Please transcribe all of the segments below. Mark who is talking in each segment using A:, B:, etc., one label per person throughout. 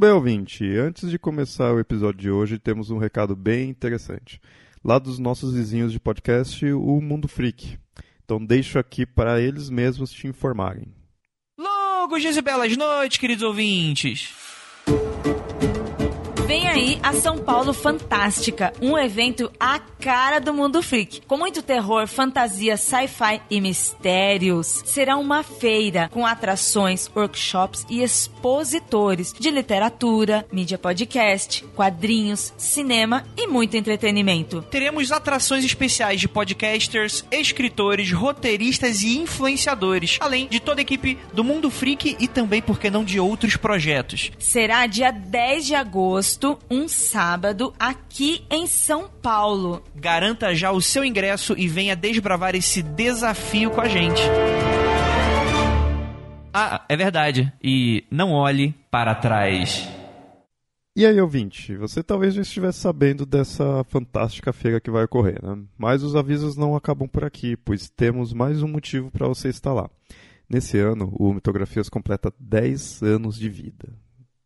A: bem, ouvinte. Antes de começar o episódio de hoje, temos um recado bem interessante. Lá dos nossos vizinhos de podcast, o Mundo Freak. Então deixo aqui para eles mesmos te informarem.
B: Longos dias e belas noites, queridos ouvintes.
C: Vem aí a São Paulo Fantástica, um evento à cara do mundo freak, com muito terror, fantasia, sci-fi e mistérios. Será uma feira com atrações, workshops e expositores de literatura, mídia podcast, quadrinhos, cinema e muito entretenimento.
B: Teremos atrações especiais de podcasters, escritores, roteiristas e influenciadores, além de toda a equipe do Mundo Freak e também, por que não, de outros projetos.
C: Será dia 10 de agosto um sábado, aqui em São Paulo.
B: Garanta já o seu ingresso e venha desbravar esse desafio com a gente. Ah, é verdade. E não olhe para trás.
A: E aí, ouvinte, você talvez já estivesse sabendo dessa fantástica feira que vai ocorrer, né? Mas os avisos não acabam por aqui, pois temos mais um motivo para você estar lá. Nesse ano, o Mitografias completa 10 anos de vida.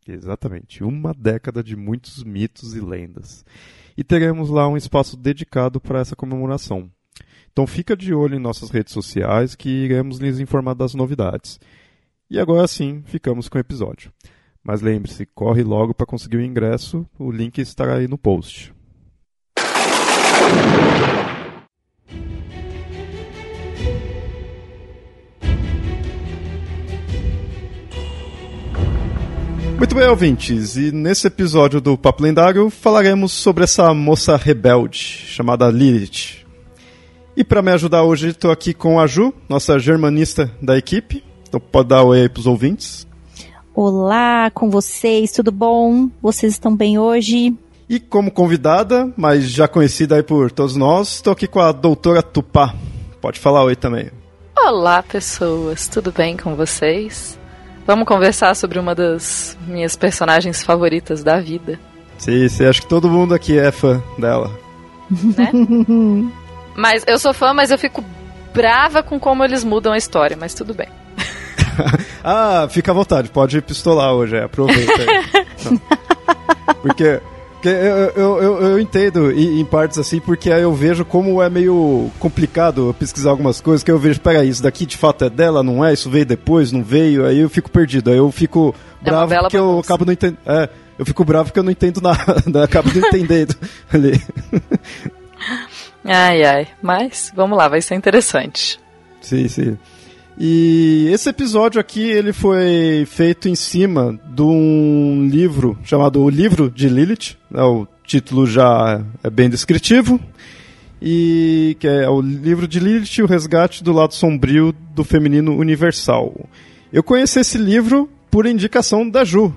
A: Exatamente, uma década de muitos mitos e lendas. E teremos lá um espaço dedicado para essa comemoração. Então fica de olho em nossas redes sociais que iremos lhes informar das novidades. E agora sim, ficamos com o episódio. Mas lembre-se, corre logo para conseguir o ingresso, o link estará aí no post. Muito bem, ouvintes, e nesse episódio do Papo Lendário falaremos sobre essa moça rebelde chamada Lilith. E para me ajudar hoje, estou aqui com a Ju, nossa germanista da equipe. Então pode dar oi aí para os ouvintes.
D: Olá, com vocês, tudo bom? Vocês estão bem hoje?
A: E como convidada, mas já conhecida aí por todos nós, estou aqui com a doutora Tupá. Pode falar oi também.
E: Olá, pessoas, tudo bem com vocês? Vamos conversar sobre uma das minhas personagens favoritas da vida.
A: Sim, sim, acho que todo mundo aqui é fã dela.
E: Né? mas eu sou fã, mas eu fico brava com como eles mudam a história, mas tudo bem.
A: ah, fica à vontade, pode pistolar hoje, é, aproveita aí. Porque porque eu, eu, eu, eu entendo em, em, partes assim, porque aí eu vejo como é meio complicado pesquisar algumas coisas, que eu vejo, peraí, isso daqui de fato é dela, não é? Isso veio depois, não veio? Aí eu fico perdido, aí eu fico bravo é porque eu acabo não entendendo. É, eu fico bravo porque eu não entendo nada, acabo não entendendo ali.
E: Ai, ai, mas vamos lá, vai ser interessante.
A: Sim, sim. E esse episódio aqui ele foi feito em cima de um livro chamado O Livro de Lilith. Né, o título já é bem descritivo. E que é o livro de Lilith, o resgate do lado sombrio do feminino universal. Eu conheci esse livro por indicação da Ju.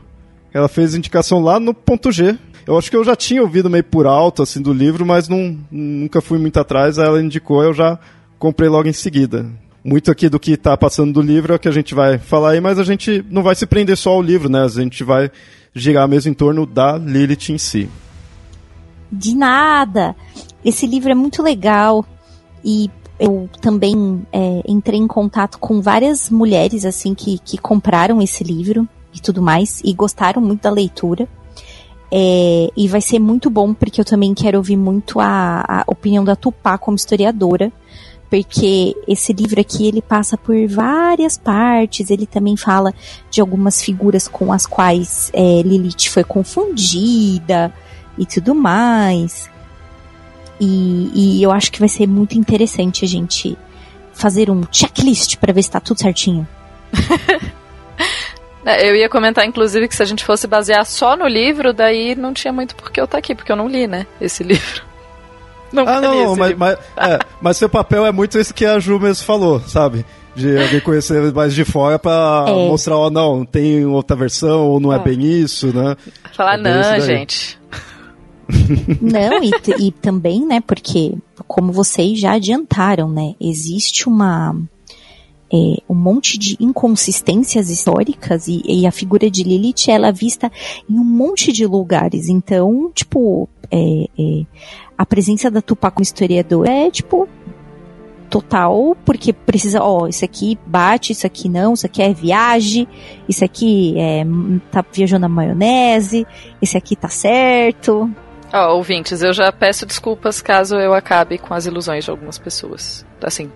A: Ela fez indicação lá no ponto G. Eu acho que eu já tinha ouvido meio por alto assim do livro, mas não, nunca fui muito atrás. Ela indicou, eu já comprei logo em seguida muito aqui do que está passando do livro é o que a gente vai falar aí, mas a gente não vai se prender só ao livro, né? A gente vai girar mesmo em torno da Lilith em si.
D: De nada! Esse livro é muito legal e eu também é, entrei em contato com várias mulheres assim que, que compraram esse livro e tudo mais e gostaram muito da leitura. É, e vai ser muito bom porque eu também quero ouvir muito a, a opinião da Tupá como historiadora porque esse livro aqui ele passa por várias partes, ele também fala de algumas figuras com as quais é, Lilith foi confundida e tudo mais. E, e, eu acho que vai ser muito interessante a gente fazer um checklist para ver se tá tudo certinho.
E: É, eu ia comentar, inclusive, que se a gente fosse basear só no livro, daí não tinha muito por que eu estar tá aqui, porque eu não li, né, esse livro. Não
A: ah, não, mas, mas, é, mas seu papel é muito isso que a Ju mesmo falou, sabe? De alguém conhecer mais de fora pra é. mostrar, ó, oh, não, tem outra versão, ou não é, é bem isso, né?
E: Falar, é não, gente.
D: Não, e, e também, né, porque, como vocês já adiantaram, né, existe uma. É, um monte de inconsistências históricas e, e, a figura de Lilith ela é vista em um monte de lugares. Então, tipo, é, é, a presença da Tupá como historiador é, tipo, total, porque precisa, ó, isso aqui bate, isso aqui não, isso aqui é viagem, isso aqui é, tá viajando na maionese, esse aqui tá certo.
E: Ó, oh, ouvintes, eu já peço desculpas caso eu acabe com as ilusões de algumas pessoas. Assim,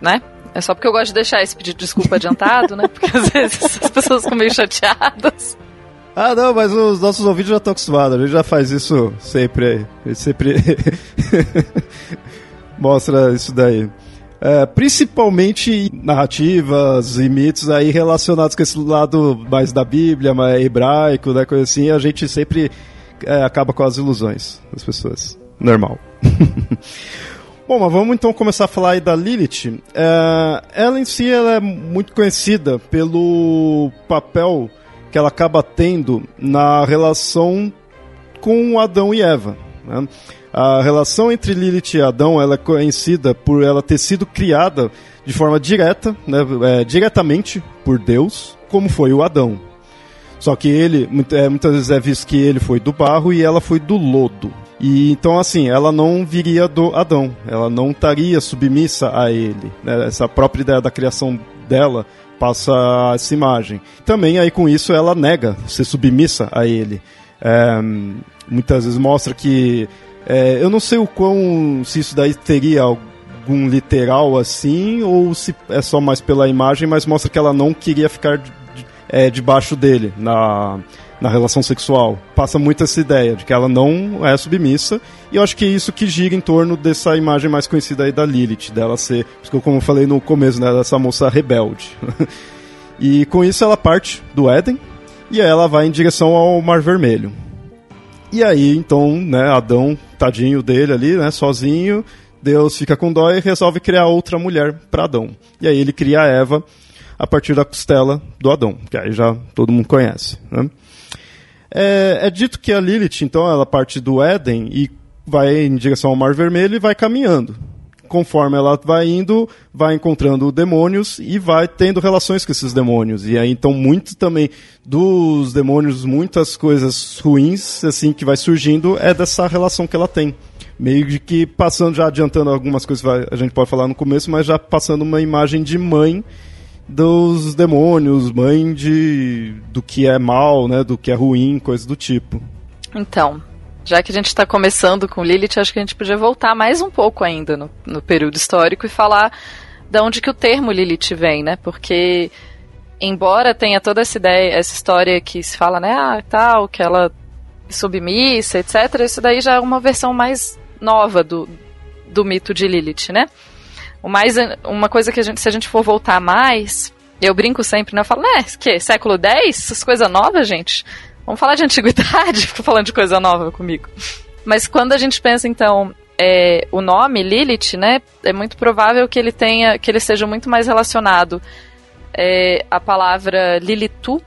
E: né? É só porque eu gosto de deixar esse pedido de desculpa adiantado, né? Porque às vezes as pessoas ficam meio chateadas.
A: Ah, não, mas os nossos ouvintes já estão acostumados. A gente já faz isso sempre aí. A gente sempre mostra isso daí. É, principalmente narrativas e mitos aí relacionados com esse lado mais da Bíblia, mais hebraico, né, coisa assim, a gente sempre é, acaba com as ilusões das pessoas. Normal. Bom, mas vamos então começar a falar aí da Lilith. É, ela em si ela é muito conhecida pelo papel que ela acaba tendo na relação com Adão e Eva. Né? A relação entre Lilith e Adão ela é conhecida por ela ter sido criada de forma direta, né, é, diretamente por Deus, como foi o Adão. Só que ele, é, muitas vezes é visto que ele foi do barro e ela foi do lodo. E então, assim, ela não viria do Adão, ela não estaria submissa a ele. Né? Essa própria ideia da criação dela passa essa imagem. Também, aí com isso, ela nega ser submissa a ele. É, muitas vezes mostra que. É, eu não sei o quão. se isso daí teria algum literal assim, ou se é só mais pela imagem, mas mostra que ela não queria ficar é, debaixo dele na, na relação sexual. Passa muito essa ideia de que ela não é submissa, e eu acho que é isso que gira em torno dessa imagem mais conhecida aí da Lilith, dela ser, como eu falei no começo, né, dessa moça rebelde. e com isso ela parte do Éden, e ela vai em direção ao Mar Vermelho. E aí, então, né, Adão, tadinho dele ali, né, sozinho, Deus fica com dó e resolve criar outra mulher para Adão. E aí ele cria a Eva, a partir da costela do Adão, que aí já todo mundo conhece. Né? É, é, dito que a Lilith, então, ela parte do Éden e vai em direção ao Mar Vermelho e vai caminhando. Conforme ela vai indo, vai encontrando demônios e vai tendo relações com esses demônios. E aí, então, muito também dos demônios, muitas coisas ruins, assim, que vai surgindo, é dessa relação que ela tem meio de que passando, já adiantando algumas coisas que a gente pode falar no começo, mas já passando uma imagem de mãe dos demônios, mãe de do que é mal, né, do que é ruim, coisas do tipo.
E: Então, já que a gente está começando com Lilith, acho que a gente podia voltar mais um pouco ainda no, no período histórico e falar de onde que o termo Lilith vem, né? Porque embora tenha toda essa ideia, essa história que se fala, né, ah, tal, que ela é submissa, etc. Isso daí já é uma versão mais nova do, do mito de Lilith, né? O mais, uma coisa que a gente, se a gente for voltar mais, eu brinco sempre, né? Eu falo, né, que, século X? Essas coisas novas, gente? Vamos falar de antiguidade? Fico falando de coisa nova comigo. Mas quando a gente pensa, então, é, o nome Lilith, né, é muito provável que ele tenha, que ele seja muito mais relacionado é, à palavra Lilitu,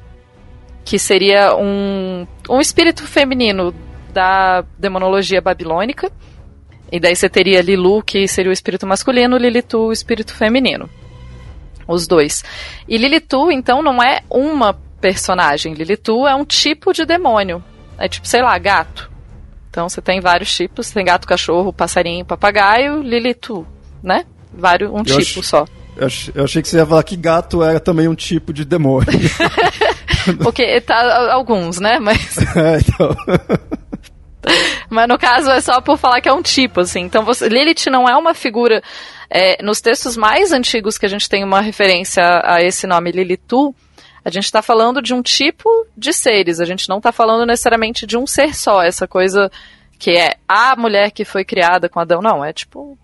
E: que seria um, um espírito feminino da demonologia babilônica, e daí você teria Lilu, que seria o espírito masculino, Lilitu, o espírito feminino. Os dois. E Lilitu, então, não é uma personagem. Lilitu é um tipo de demônio. É tipo, sei lá, gato. Então você tem vários tipos. Tem gato, cachorro, passarinho, papagaio, Lilitu, né? Vários, um eu tipo só.
A: Eu achei que você ia falar que gato era também um tipo de demônio.
E: Porque tá alguns, né? Mas. É, então. Mas no caso é só por falar que é um tipo, assim. Então você, Lilith não é uma figura. É, nos textos mais antigos que a gente tem uma referência a esse nome Lilitu, a gente está falando de um tipo de seres. A gente não está falando necessariamente de um ser só. Essa coisa que é a mulher que foi criada com Adão. Não, é tipo.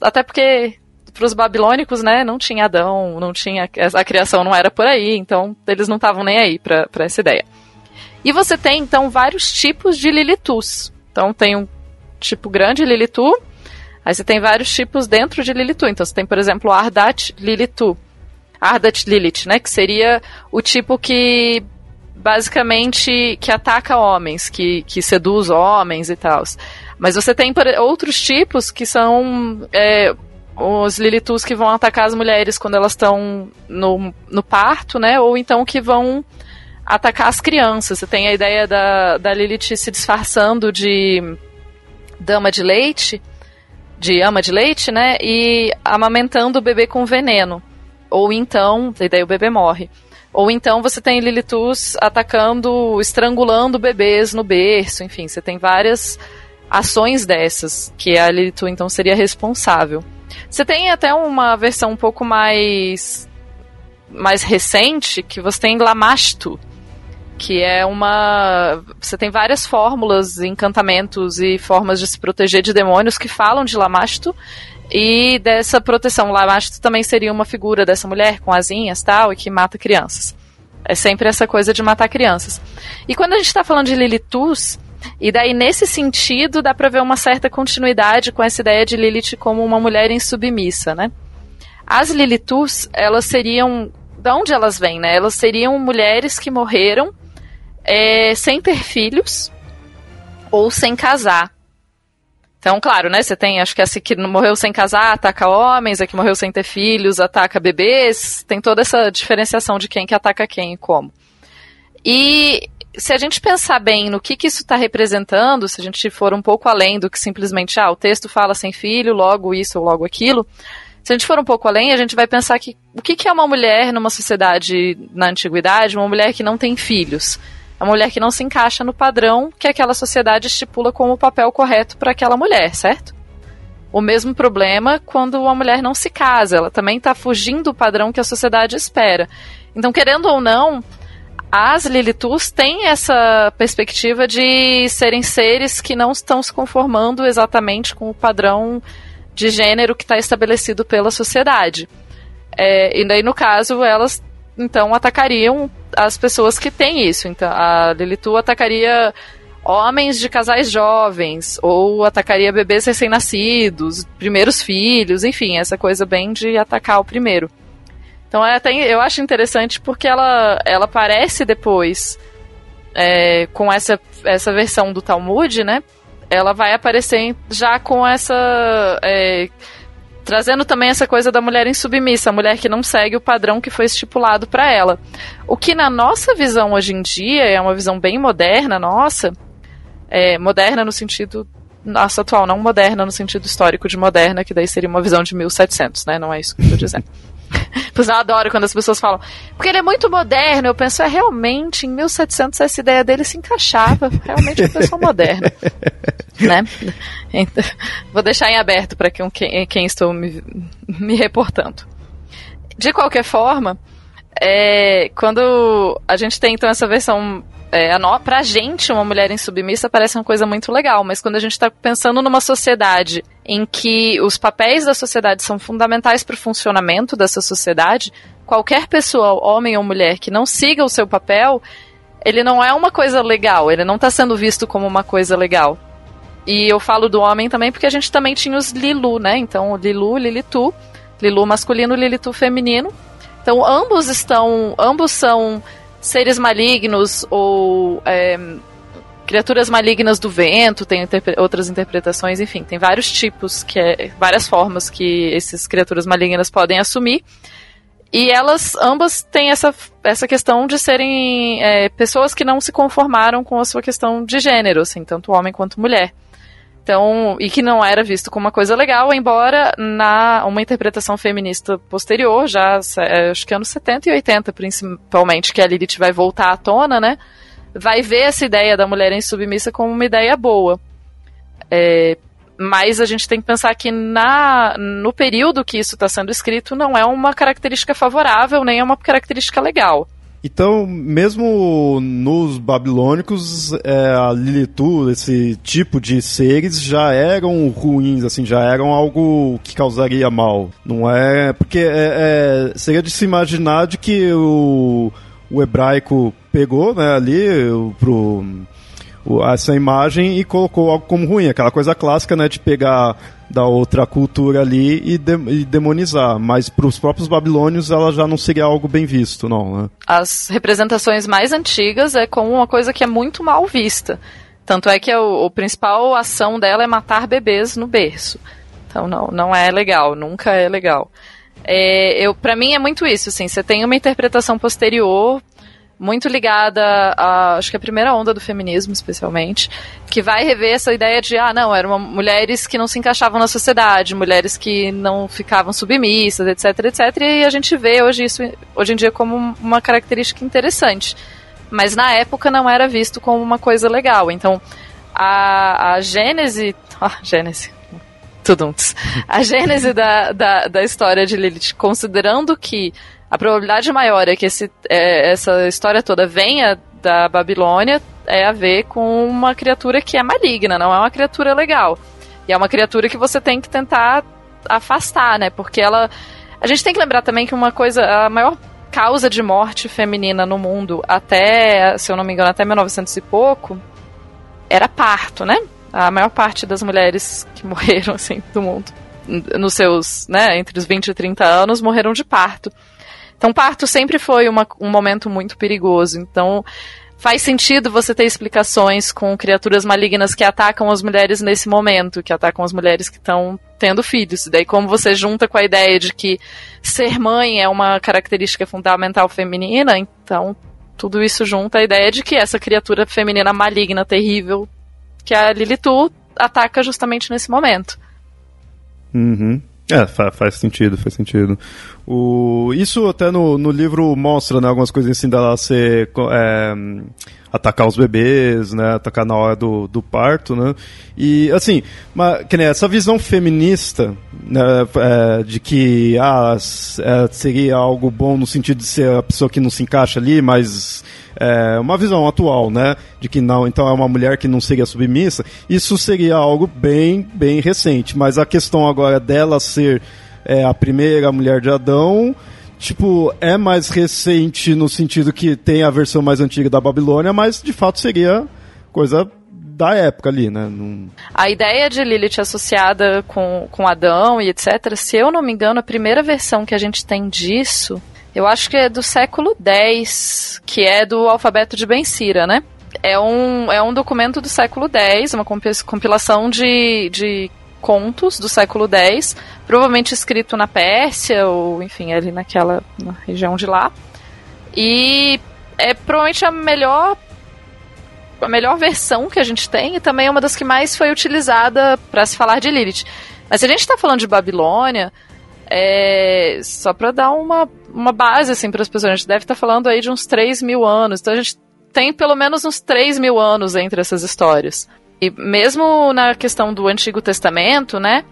E: Até porque para os babilônicos, né, não tinha Adão, não tinha a criação não era por aí, então eles não estavam nem aí para essa ideia. E você tem, então, vários tipos de Lilitus. Então, tem um tipo grande Lilitu, Aí você tem vários tipos dentro de Lilitu. Então você tem, por exemplo, Ardat Lilitu. Ardat Lilith, né? Que seria o tipo que basicamente que ataca homens, que, que seduz homens e tal. Mas você tem outros tipos que são é, os Lilitus que vão atacar as mulheres quando elas estão no, no parto, né? Ou então que vão atacar as crianças. Você tem a ideia da, da Lilith se disfarçando de dama de leite, de ama de leite, né? E amamentando o bebê com veneno. Ou então, e daí o bebê morre. Ou então você tem Lilitus atacando, estrangulando bebês no berço, enfim, você tem várias ações dessas que a Lilitu então seria responsável. Você tem até uma versão um pouco mais mais recente que você tem Lamastu, que é uma você tem várias fórmulas, encantamentos e formas de se proteger de demônios que falam de Lamastu e dessa proteção. Lamasto também seria uma figura dessa mulher com asinhas tal e que mata crianças. É sempre essa coisa de matar crianças. E quando a gente está falando de Lilitus, e daí nesse sentido dá para ver uma certa continuidade com essa ideia de Lilith como uma mulher insubmissa, né? As Lilitus, elas seriam, da onde elas vêm, né? Elas seriam mulheres que morreram é, sem ter filhos ou sem casar. Então, claro, né? Você tem, acho que essa que morreu sem casar ataca homens, a que morreu sem ter filhos ataca bebês. Tem toda essa diferenciação de quem que ataca quem e como. E se a gente pensar bem no que, que isso está representando, se a gente for um pouco além do que simplesmente, ah, o texto fala sem filho, logo isso ou logo aquilo. Se a gente for um pouco além, a gente vai pensar que o que, que é uma mulher numa sociedade na antiguidade, uma mulher que não tem filhos? A mulher que não se encaixa no padrão que aquela sociedade estipula como o papel correto para aquela mulher, certo? O mesmo problema quando uma mulher não se casa, ela também está fugindo do padrão que a sociedade espera. Então, querendo ou não, as Lilitus têm essa perspectiva de serem seres que não estão se conformando exatamente com o padrão de gênero que está estabelecido pela sociedade. É, e daí, no caso, elas então atacariam as pessoas que têm isso. Então, a Lilitu atacaria homens de casais jovens, ou atacaria bebês recém-nascidos, primeiros filhos, enfim, essa coisa bem de atacar o primeiro. Então é até, eu acho interessante porque ela, ela aparece depois é, com essa, essa versão do Talmud, né? Ela vai aparecer já com essa. É, Trazendo também essa coisa da mulher insubmissa, a mulher que não segue o padrão que foi estipulado para ela. O que na nossa visão hoje em dia é uma visão bem moderna, nossa, é, moderna no sentido nossa atual, não moderna no sentido histórico de moderna, que daí seria uma visão de 1700, né? Não é isso que eu tô dizendo. Pois eu adoro quando as pessoas falam, porque ele é muito moderno. Eu penso, é realmente, em 1700 essa ideia dele se encaixava. Realmente é uma pessoa moderna. né? Então, vou deixar em aberto para quem, quem estou me, me reportando. De qualquer forma, é, quando a gente tem então essa versão é, no, pra gente, uma mulher insubmissa parece uma coisa muito legal, mas quando a gente está pensando numa sociedade em que os papéis da sociedade são fundamentais para o funcionamento dessa sociedade, qualquer pessoa, homem ou mulher, que não siga o seu papel, ele não é uma coisa legal, ele não está sendo visto como uma coisa legal. E eu falo do homem também porque a gente também tinha os Lilu, né? Então, Lilu, Lilitu, Lilu masculino, Lilitu feminino. Então, ambos estão, ambos são seres malignos ou é, criaturas malignas do vento, tem interpre outras interpretações, enfim, tem vários tipos, que é, várias formas que essas criaturas malignas podem assumir. E elas ambas têm essa, essa questão de serem é, pessoas que não se conformaram com a sua questão de gênero, assim, tanto homem quanto mulher. Então, e que não era visto como uma coisa legal, embora na uma interpretação feminista posterior, já é, acho que anos 70 e 80 principalmente, que a Lilith vai voltar à tona, né? Vai ver essa ideia da mulher insubmissa como uma ideia boa. É, mas a gente tem que pensar que na, no período que isso está sendo escrito não é uma característica favorável, nem é uma característica legal.
A: Então, mesmo nos babilônicos, é, a Lilitu, esse tipo de seres, já eram ruins, assim, já eram algo que causaria mal. Não é. Porque é, é, seria de se imaginar de que o, o hebraico pegou né, ali pro essa imagem e colocou algo como ruim, aquela coisa clássica, né, de pegar da outra cultura ali e, de, e demonizar, mas para os próprios babilônios ela já não seria algo bem visto, não, né?
E: As representações mais antigas é como uma coisa que é muito mal vista. Tanto é que a, a principal ação dela é matar bebês no berço. Então não, não é legal, nunca é legal. É, eu, para mim é muito isso, assim, você tem uma interpretação posterior muito ligada a, acho que a primeira onda do feminismo, especialmente, que vai rever essa ideia de, ah, não, eram mulheres que não se encaixavam na sociedade, mulheres que não ficavam submissas, etc, etc, e a gente vê hoje isso, hoje em dia, como uma característica interessante. Mas na época não era visto como uma coisa legal. Então, a, a gênese. Ah, gênese. Tuduntes. A gênese da, da, da história de Lilith, considerando que a probabilidade maior é que esse, é, essa história toda venha da Babilônia é a ver com uma criatura que é maligna, não é uma criatura legal. E é uma criatura que você tem que tentar afastar, né? Porque ela. A gente tem que lembrar também que uma coisa. A maior causa de morte feminina no mundo até, se eu não me engano, até 1900 e pouco, era parto, né? A maior parte das mulheres que morreram, assim, do mundo, nos seus, né, entre os 20 e 30 anos, morreram de parto. Então, parto sempre foi uma, um momento muito perigoso. Então, faz sentido você ter explicações com criaturas malignas que atacam as mulheres nesse momento, que atacam as mulheres que estão tendo filhos. E daí, como você junta com a ideia de que ser mãe é uma característica fundamental feminina, então tudo isso junta a ideia de que essa criatura feminina maligna, terrível, que a Lilitu ataca justamente nesse momento.
A: Uhum. É, faz, sentido, faz sentido. O, isso até no, no livro mostra né, algumas coisas assim dela ser. É, atacar os bebês, né? Atacar na hora do, do parto, né? E, assim, uma, que essa visão feminista, né, é, de que ah, é, seria algo bom no sentido de ser a pessoa que não se encaixa ali, mas é, uma visão atual, né? De que não, então é uma mulher que não seria submissa. Isso seria algo bem, bem recente. Mas a questão agora dela ser é, a primeira mulher de Adão tipo, é mais recente no sentido que tem a versão mais antiga da Babilônia, mas de fato seria coisa da época ali, né? Num...
E: A ideia de Lilith associada com, com Adão e etc., se eu não me engano, a primeira versão que a gente tem disso, eu acho que é do século X, que é do alfabeto de Ben Sira, né? É um, é um documento do século X, uma compilação de, de contos do século X, provavelmente escrito na Pérsia, ou enfim, ali naquela na região de lá. E é provavelmente a melhor a melhor versão que a gente tem e também é uma das que mais foi utilizada para se falar de Lilith. Mas se a gente está falando de Babilônia, é, só para dar uma, uma base assim, para as pessoas, a gente deve estar tá falando aí de uns 3 mil anos. Então a gente tem pelo menos uns 3 mil anos entre essas histórias. E mesmo na questão do Antigo Testamento, né?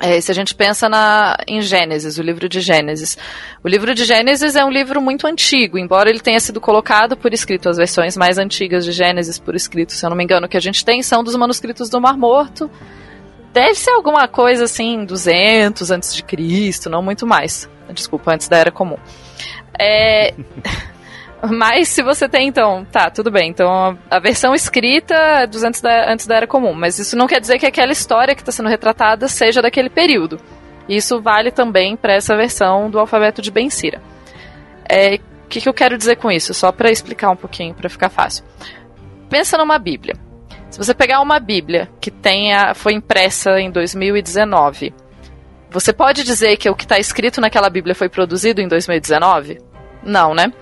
E: É, se a gente pensa na, em Gênesis, o livro de Gênesis. O livro de Gênesis é um livro muito antigo, embora ele tenha sido colocado por escrito. As versões mais antigas de Gênesis por escrito, se eu não me engano, que a gente tem são dos manuscritos do Mar Morto. Deve ser alguma coisa assim, 200 antes de Cristo, não muito mais. Desculpa, antes da Era Comum. É. Mas se você tem, então, tá, tudo bem. Então a versão escrita é 200 da, antes da Era Comum. Mas isso não quer dizer que aquela história que está sendo retratada seja daquele período. Isso vale também para essa versão do alfabeto de Ben Sira. É, o que, que eu quero dizer com isso? Só para explicar um pouquinho, para ficar fácil. Pensa numa Bíblia. Se você pegar uma Bíblia que tenha, foi impressa em 2019, você pode dizer que o que está escrito naquela Bíblia foi produzido em 2019? Não, né?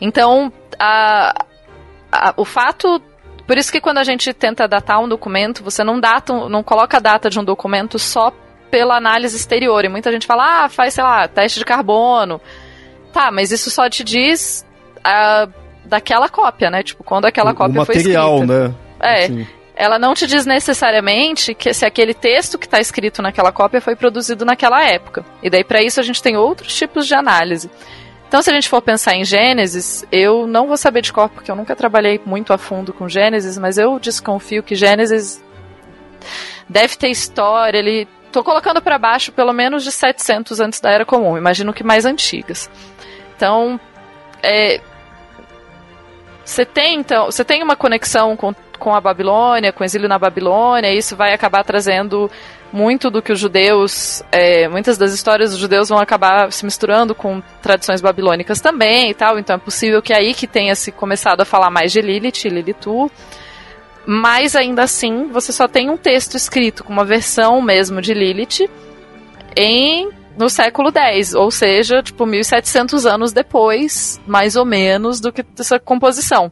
E: Então, a, a, o fato. Por isso que quando a gente tenta datar um documento, você não data, não coloca a data de um documento só pela análise exterior. E muita gente fala, ah, faz, sei lá, teste de carbono. Tá, mas isso só te diz a, daquela cópia, né? Tipo, quando aquela
A: o,
E: cópia
A: o
E: material,
A: foi escrita. né?
E: É. Assim. Ela não te diz necessariamente que se aquele texto que está escrito naquela cópia foi produzido naquela época. E daí, para isso, a gente tem outros tipos de análise. Então, se a gente for pensar em Gênesis, eu não vou saber de cor, porque eu nunca trabalhei muito a fundo com Gênesis, mas eu desconfio que Gênesis deve ter história, ele... Tô colocando para baixo pelo menos de 700 antes da Era Comum, imagino que mais antigas. Então, é, você tem então, você tem uma conexão com, com a Babilônia, com o exílio na Babilônia, isso vai acabar trazendo muito do que os judeus, é, muitas das histórias dos judeus vão acabar se misturando com tradições babilônicas também e tal, então é possível que aí que tenha se começado a falar mais de Lilith, Lilitu, mas ainda assim você só tem um texto escrito com uma versão mesmo de Lilith em no século X, ou seja, tipo 1700 anos depois, mais ou menos, do que essa composição.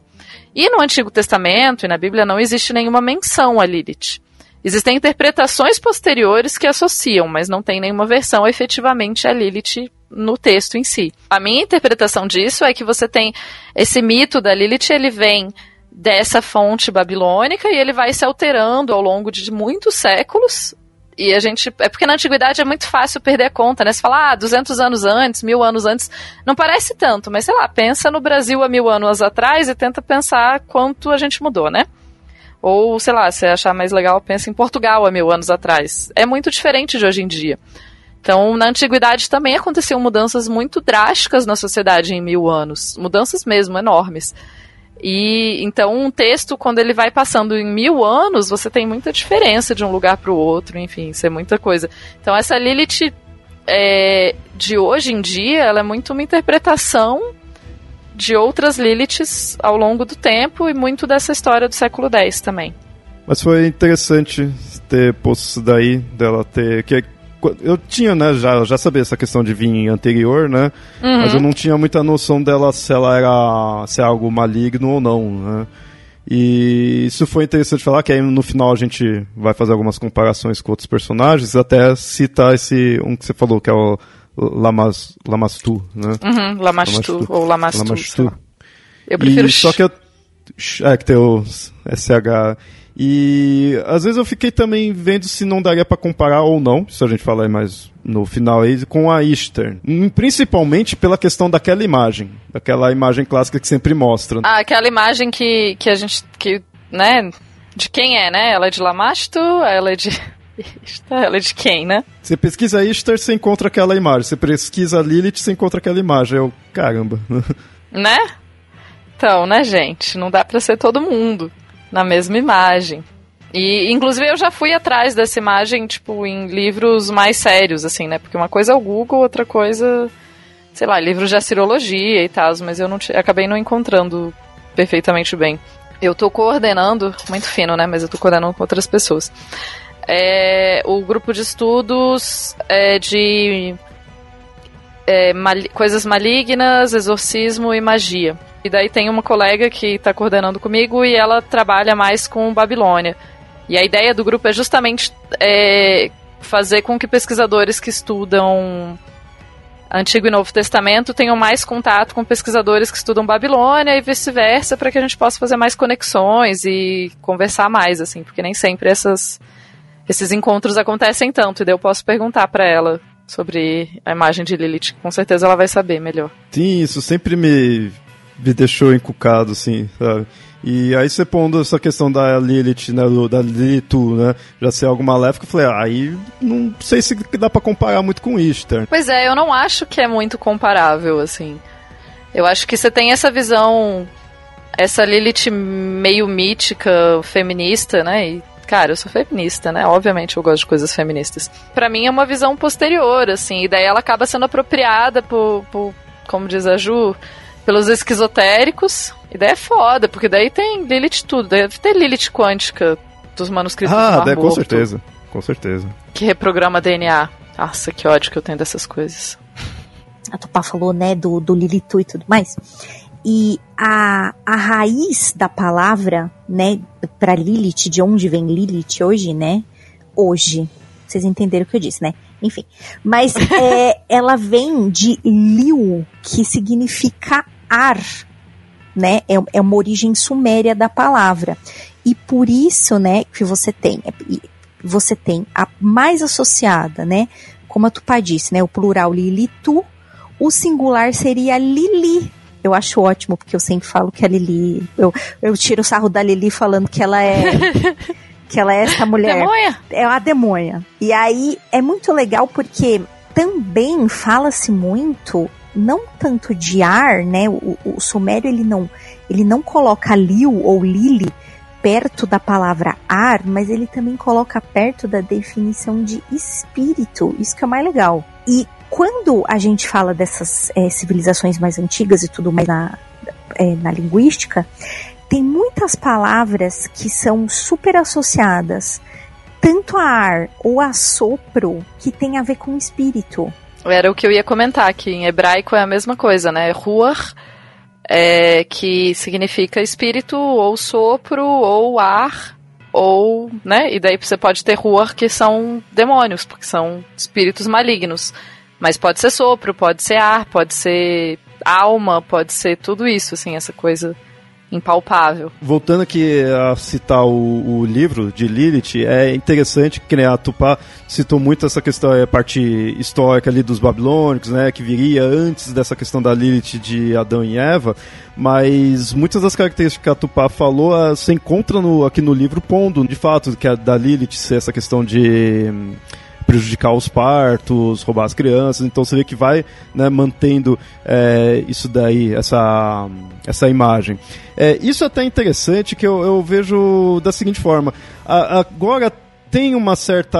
E: E no Antigo Testamento e na Bíblia não existe nenhuma menção a Lilith. Existem interpretações posteriores que associam, mas não tem nenhuma versão efetivamente a Lilith no texto em si. A minha interpretação disso é que você tem esse mito da Lilith, ele vem dessa fonte babilônica e ele vai se alterando ao longo de muitos séculos. E a gente. É porque na antiguidade é muito fácil perder a conta, né? Você fala, ah, 200 anos antes, mil anos antes. Não parece tanto, mas sei lá, pensa no Brasil há mil anos atrás e tenta pensar quanto a gente mudou, né? Ou, sei lá, se achar mais legal, pensa em Portugal há mil anos atrás. É muito diferente de hoje em dia. Então, na antiguidade também aconteciam mudanças muito drásticas na sociedade em mil anos. Mudanças mesmo, enormes. E então um texto, quando ele vai passando em mil anos, você tem muita diferença de um lugar para o outro, enfim, isso é muita coisa. Então essa Lilith é, de hoje em dia, ela é muito uma interpretação de outras Liliths ao longo do tempo e muito dessa história do século X também.
A: Mas foi interessante ter posto isso daí, dela ter. Que eu tinha, né, já, já sabia essa questão de vir anterior, né? Uhum. Mas eu não tinha muita noção dela se ela era se é algo maligno ou não, né? E isso foi interessante falar, que aí no final a gente vai fazer algumas comparações com outros personagens, até citar esse um que você falou, que é o Lamas, Lamastu, né?
E: Uhum, Lamastu, Lamastu, ou Lamastu. Lamastu. Eu prefiro
A: e, Só que eu, é que tem o SH. E às vezes eu fiquei também vendo se não daria para comparar ou não, se a gente falar mais no final aí, com a Eastern. Hum, principalmente pela questão daquela imagem, daquela imagem clássica que sempre mostra.
E: Ah, aquela imagem que, que a gente, que, né, de quem é, né? Ela é de Lamasto, ela é de... Ela é de quem, né?
A: Você pesquisa Easter, você encontra aquela imagem. Você pesquisa Lilith, você encontra aquela imagem. Eu, caramba.
E: Né? Então, né, gente? Não dá pra ser todo mundo na mesma imagem. E, inclusive, eu já fui atrás dessa imagem, tipo, em livros mais sérios, assim, né? Porque uma coisa é o Google, outra coisa, sei lá, livros de astrologia e tal, mas eu não acabei não encontrando perfeitamente bem. Eu tô coordenando, muito fino, né? Mas eu tô coordenando com outras pessoas. É, o grupo de estudos é de é, mal, coisas malignas, exorcismo e magia. E daí tem uma colega que está coordenando comigo e ela trabalha mais com Babilônia. E a ideia do grupo é justamente é, fazer com que pesquisadores que estudam Antigo e Novo Testamento tenham mais contato com pesquisadores que estudam Babilônia e vice-versa, para que a gente possa fazer mais conexões e conversar mais, assim, porque nem sempre essas, esses encontros acontecem tanto. E daí eu posso perguntar para ela sobre a imagem de Lilith, com certeza ela vai saber melhor.
A: Sim, isso sempre me me deixou encucado, assim, sabe? E aí você pondo essa questão da Lilith, né, da Lilitu, né, já ser algo maléfico, eu falei, ah, aí não sei se dá para comparar muito com Easter.
E: Pois é, eu não acho que é muito comparável, assim. Eu acho que você tem essa visão, essa Lilith meio mítica, feminista, né, e cara, eu sou feminista, né? Obviamente eu gosto de coisas feministas. Para mim é uma visão posterior, assim, e daí ela acaba sendo apropriada por, por como diz a Ju, pelos esquizotéricos. E daí é foda, porque daí tem Lilith tudo. Deve ter Lilith quântica dos manuscritos
A: ah,
E: do Ah,
A: com certeza. Com certeza.
E: Que reprograma DNA. Nossa, que ódio que eu tenho dessas coisas.
D: A Tupá falou, né, do, do Lilitu e tudo mais. E a, a raiz da palavra, né, para Lilith, de onde vem Lilith hoje, né? Hoje. Vocês entenderam o que eu disse, né? Enfim. Mas é, ela vem de Liu, que significa ar, né? É, é uma origem suméria da palavra. E por isso, né, que você tem, você tem a mais associada, né? Como a Tupá disse, né? O plural Lilitu, o singular seria Lili. Eu acho ótimo, porque eu sempre falo que a Lili. Eu, eu tiro o sarro da Lili falando que ela é. que ela é essa mulher.
E: Demonha?
D: É uma demonha. E aí é muito legal porque também fala-se muito não tanto de ar, né? O, o, sumério ele não ele não coloca Liu ou Lili perto da palavra ar, mas ele também coloca perto da definição de espírito. Isso que é mais legal. E quando a gente fala dessas é, civilizações mais antigas e tudo mais na, é, na linguística, tem muitas palavras que são super associadas tanto a ar ou a sopro que tem a ver com espírito.
E: Era o que eu ia comentar, que em hebraico é a mesma coisa, né? Ruach, é, que significa espírito, ou sopro, ou ar, ou, né? E daí você pode ter Ruach, que são demônios, porque são espíritos malignos. Mas pode ser sopro, pode ser ar, pode ser alma, pode ser tudo isso, assim, essa coisa impalpável.
A: Voltando aqui a citar o, o, livro de Lilith, é interessante que né, a Tupá citou muito essa questão, a parte histórica ali dos babilônicos, né, que viria antes dessa questão da Lilith de Adão e Eva, mas muitas das características que a Tupá falou uh, se encontram no, aqui no livro pondo, de fato, que a da Lilith ser essa questão de prejudicar os partos, roubar as crianças. Então você vê que vai né, mantendo é, isso daí, essa, essa imagem. É, isso é até interessante que eu, eu vejo da seguinte forma. A, agora tem uma certa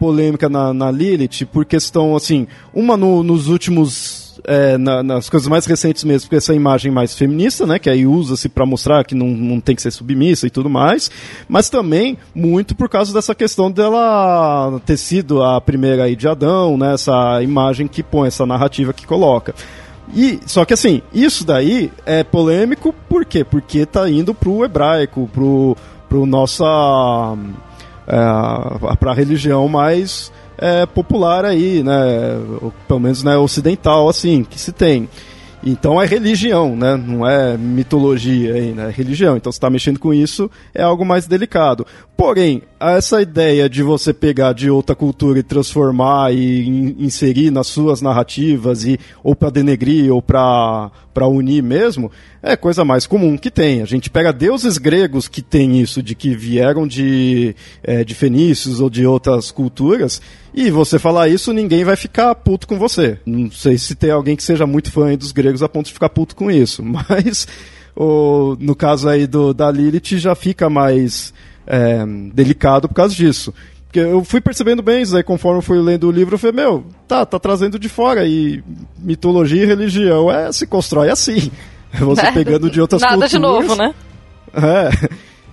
A: polêmica na, na Lilith por questão, assim, uma no, nos últimos é, na, nas coisas mais recentes mesmo, porque essa imagem mais feminista, né, que aí usa-se para mostrar que não, não tem que ser submissa e tudo mais, mas também muito por causa dessa questão dela ter sido a primeira aí de Adão, né, essa imagem que põe, essa narrativa que coloca. E, só que assim, isso daí é polêmico por quê? Porque tá indo pro hebraico, pro, pro nossa. É, pra religião mais é, popular aí, né? Pelo menos né, ocidental, assim, que se tem. Então é religião, né? Não é mitologia aí, né? É religião. Então você está mexendo com isso é algo mais delicado. Porém, essa ideia de você pegar de outra cultura e transformar e inserir nas suas narrativas e ou para denegrir ou para para unir mesmo, é coisa mais comum que tem. A gente pega deuses gregos que tem isso de que vieram de é, de fenícios ou de outras culturas e você falar isso, ninguém vai ficar puto com você. Não sei se tem alguém que seja muito fã dos gregos a ponto de ficar puto com isso, mas o, no caso aí do, da Lilith já fica mais é, delicado por causa disso. Porque eu fui percebendo bem isso aí, conforme eu fui lendo o livro, eu falei, meu, tá, tá trazendo de fora. E mitologia e religião é, se constrói assim. É você pegando de outras
E: Nada
A: culturas.
E: Nada de novo, né?
A: É.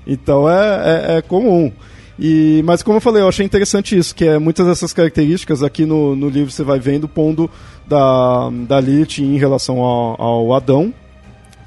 A: Então é, é, é comum. E, mas como eu falei, eu achei interessante isso, que é muitas dessas características aqui no, no livro você vai vendo pondo da, da Lilith em relação ao, ao Adão.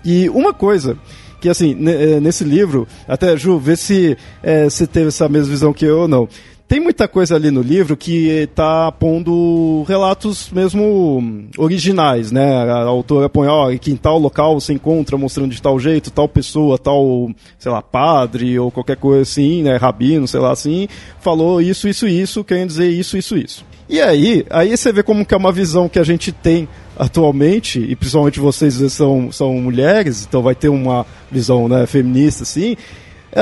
A: E uma coisa que assim, eh, nesse livro, até Ju, vê se é, você teve essa mesma visão que eu ou não. Tem muita coisa ali no livro que está pondo relatos mesmo originais, né? A autora põe, ó, que em tal local você encontra mostrando de tal jeito, tal pessoa, tal, sei lá, padre ou qualquer coisa assim, né? Rabino, sei lá assim, falou isso, isso, isso, querendo dizer isso, isso, isso. E aí, aí você vê como que é uma visão que a gente tem atualmente, e principalmente vocês são, são mulheres, então vai ter uma visão né, feminista, assim,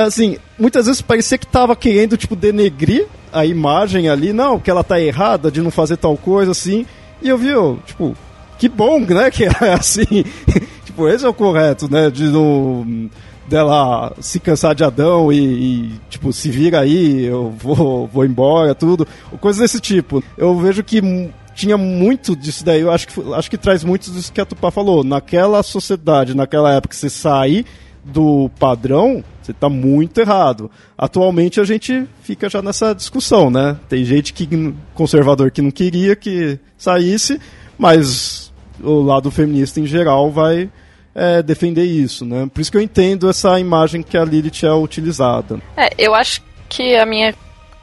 A: assim, muitas vezes parecia que tava querendo, tipo, denegrir a imagem ali, não, que ela tá errada de não fazer tal coisa, assim, e eu vi, tipo, que bom, né, que é assim, tipo, esse é o correto, né, de não dela se cansar de Adão e, e, tipo, se vira aí, eu vou, vou embora, tudo, coisas desse tipo. Eu vejo que tinha muito disso daí, eu acho que, acho que traz muito disso que a Tupá falou. Naquela sociedade, naquela época, você sair do padrão, você está muito errado. Atualmente a gente fica já nessa discussão, né? Tem gente que conservador que não queria que saísse, mas o lado feminista em geral vai é, defender isso, né? Por isso que eu entendo essa imagem que a Lilith é utilizada.
E: É, eu acho que a minha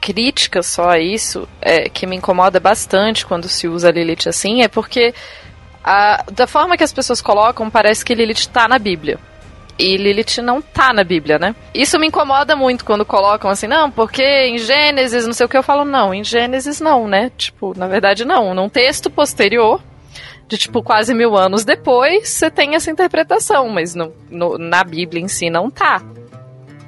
E: crítica só a isso, é, que me incomoda bastante quando se usa a Lilith assim, é porque a, da forma que as pessoas colocam, parece que Lilith está na Bíblia. E Lilith não tá na Bíblia, né? Isso me incomoda muito quando colocam assim, não, porque em Gênesis, não sei o que, eu falo, não, em Gênesis não, né? Tipo, na verdade não. Num texto posterior, de tipo quase mil anos depois, você tem essa interpretação, mas no, no, na Bíblia em si não tá.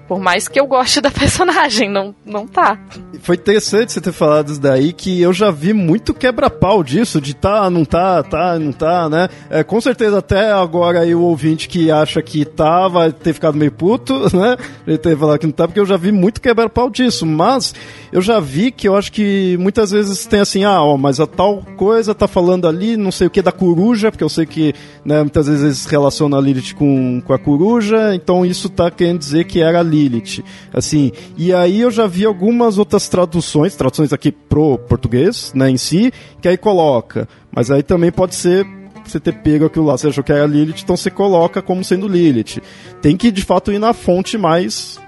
E: Por mais que eu goste da personagem, não, não tá.
A: Foi interessante você ter falado isso daí, que eu já vi muito quebra-pau disso, de tá, não tá, tá, não tá, né? É, com certeza até agora aí o ouvinte que acha que tá vai ter ficado meio puto, né? Ele ter falado que não tá, porque eu já vi muito quebra-pau disso, mas eu já vi que eu acho que muitas vezes tem assim, ah, ó, mas a tal coisa tá falando ali, não sei o que, da coruja, porque eu sei que, né, muitas vezes eles relacionam a Lilith com, com a coruja, então isso tá querendo dizer que era Lilith. Assim, e aí eu já vi algumas outras traduções, traduções aqui pro português, né, em si, que aí coloca. Mas aí também pode ser você ter pego aquilo lá, você achou que era Lilith, então você coloca como sendo Lilith. Tem que de fato ir na fonte mais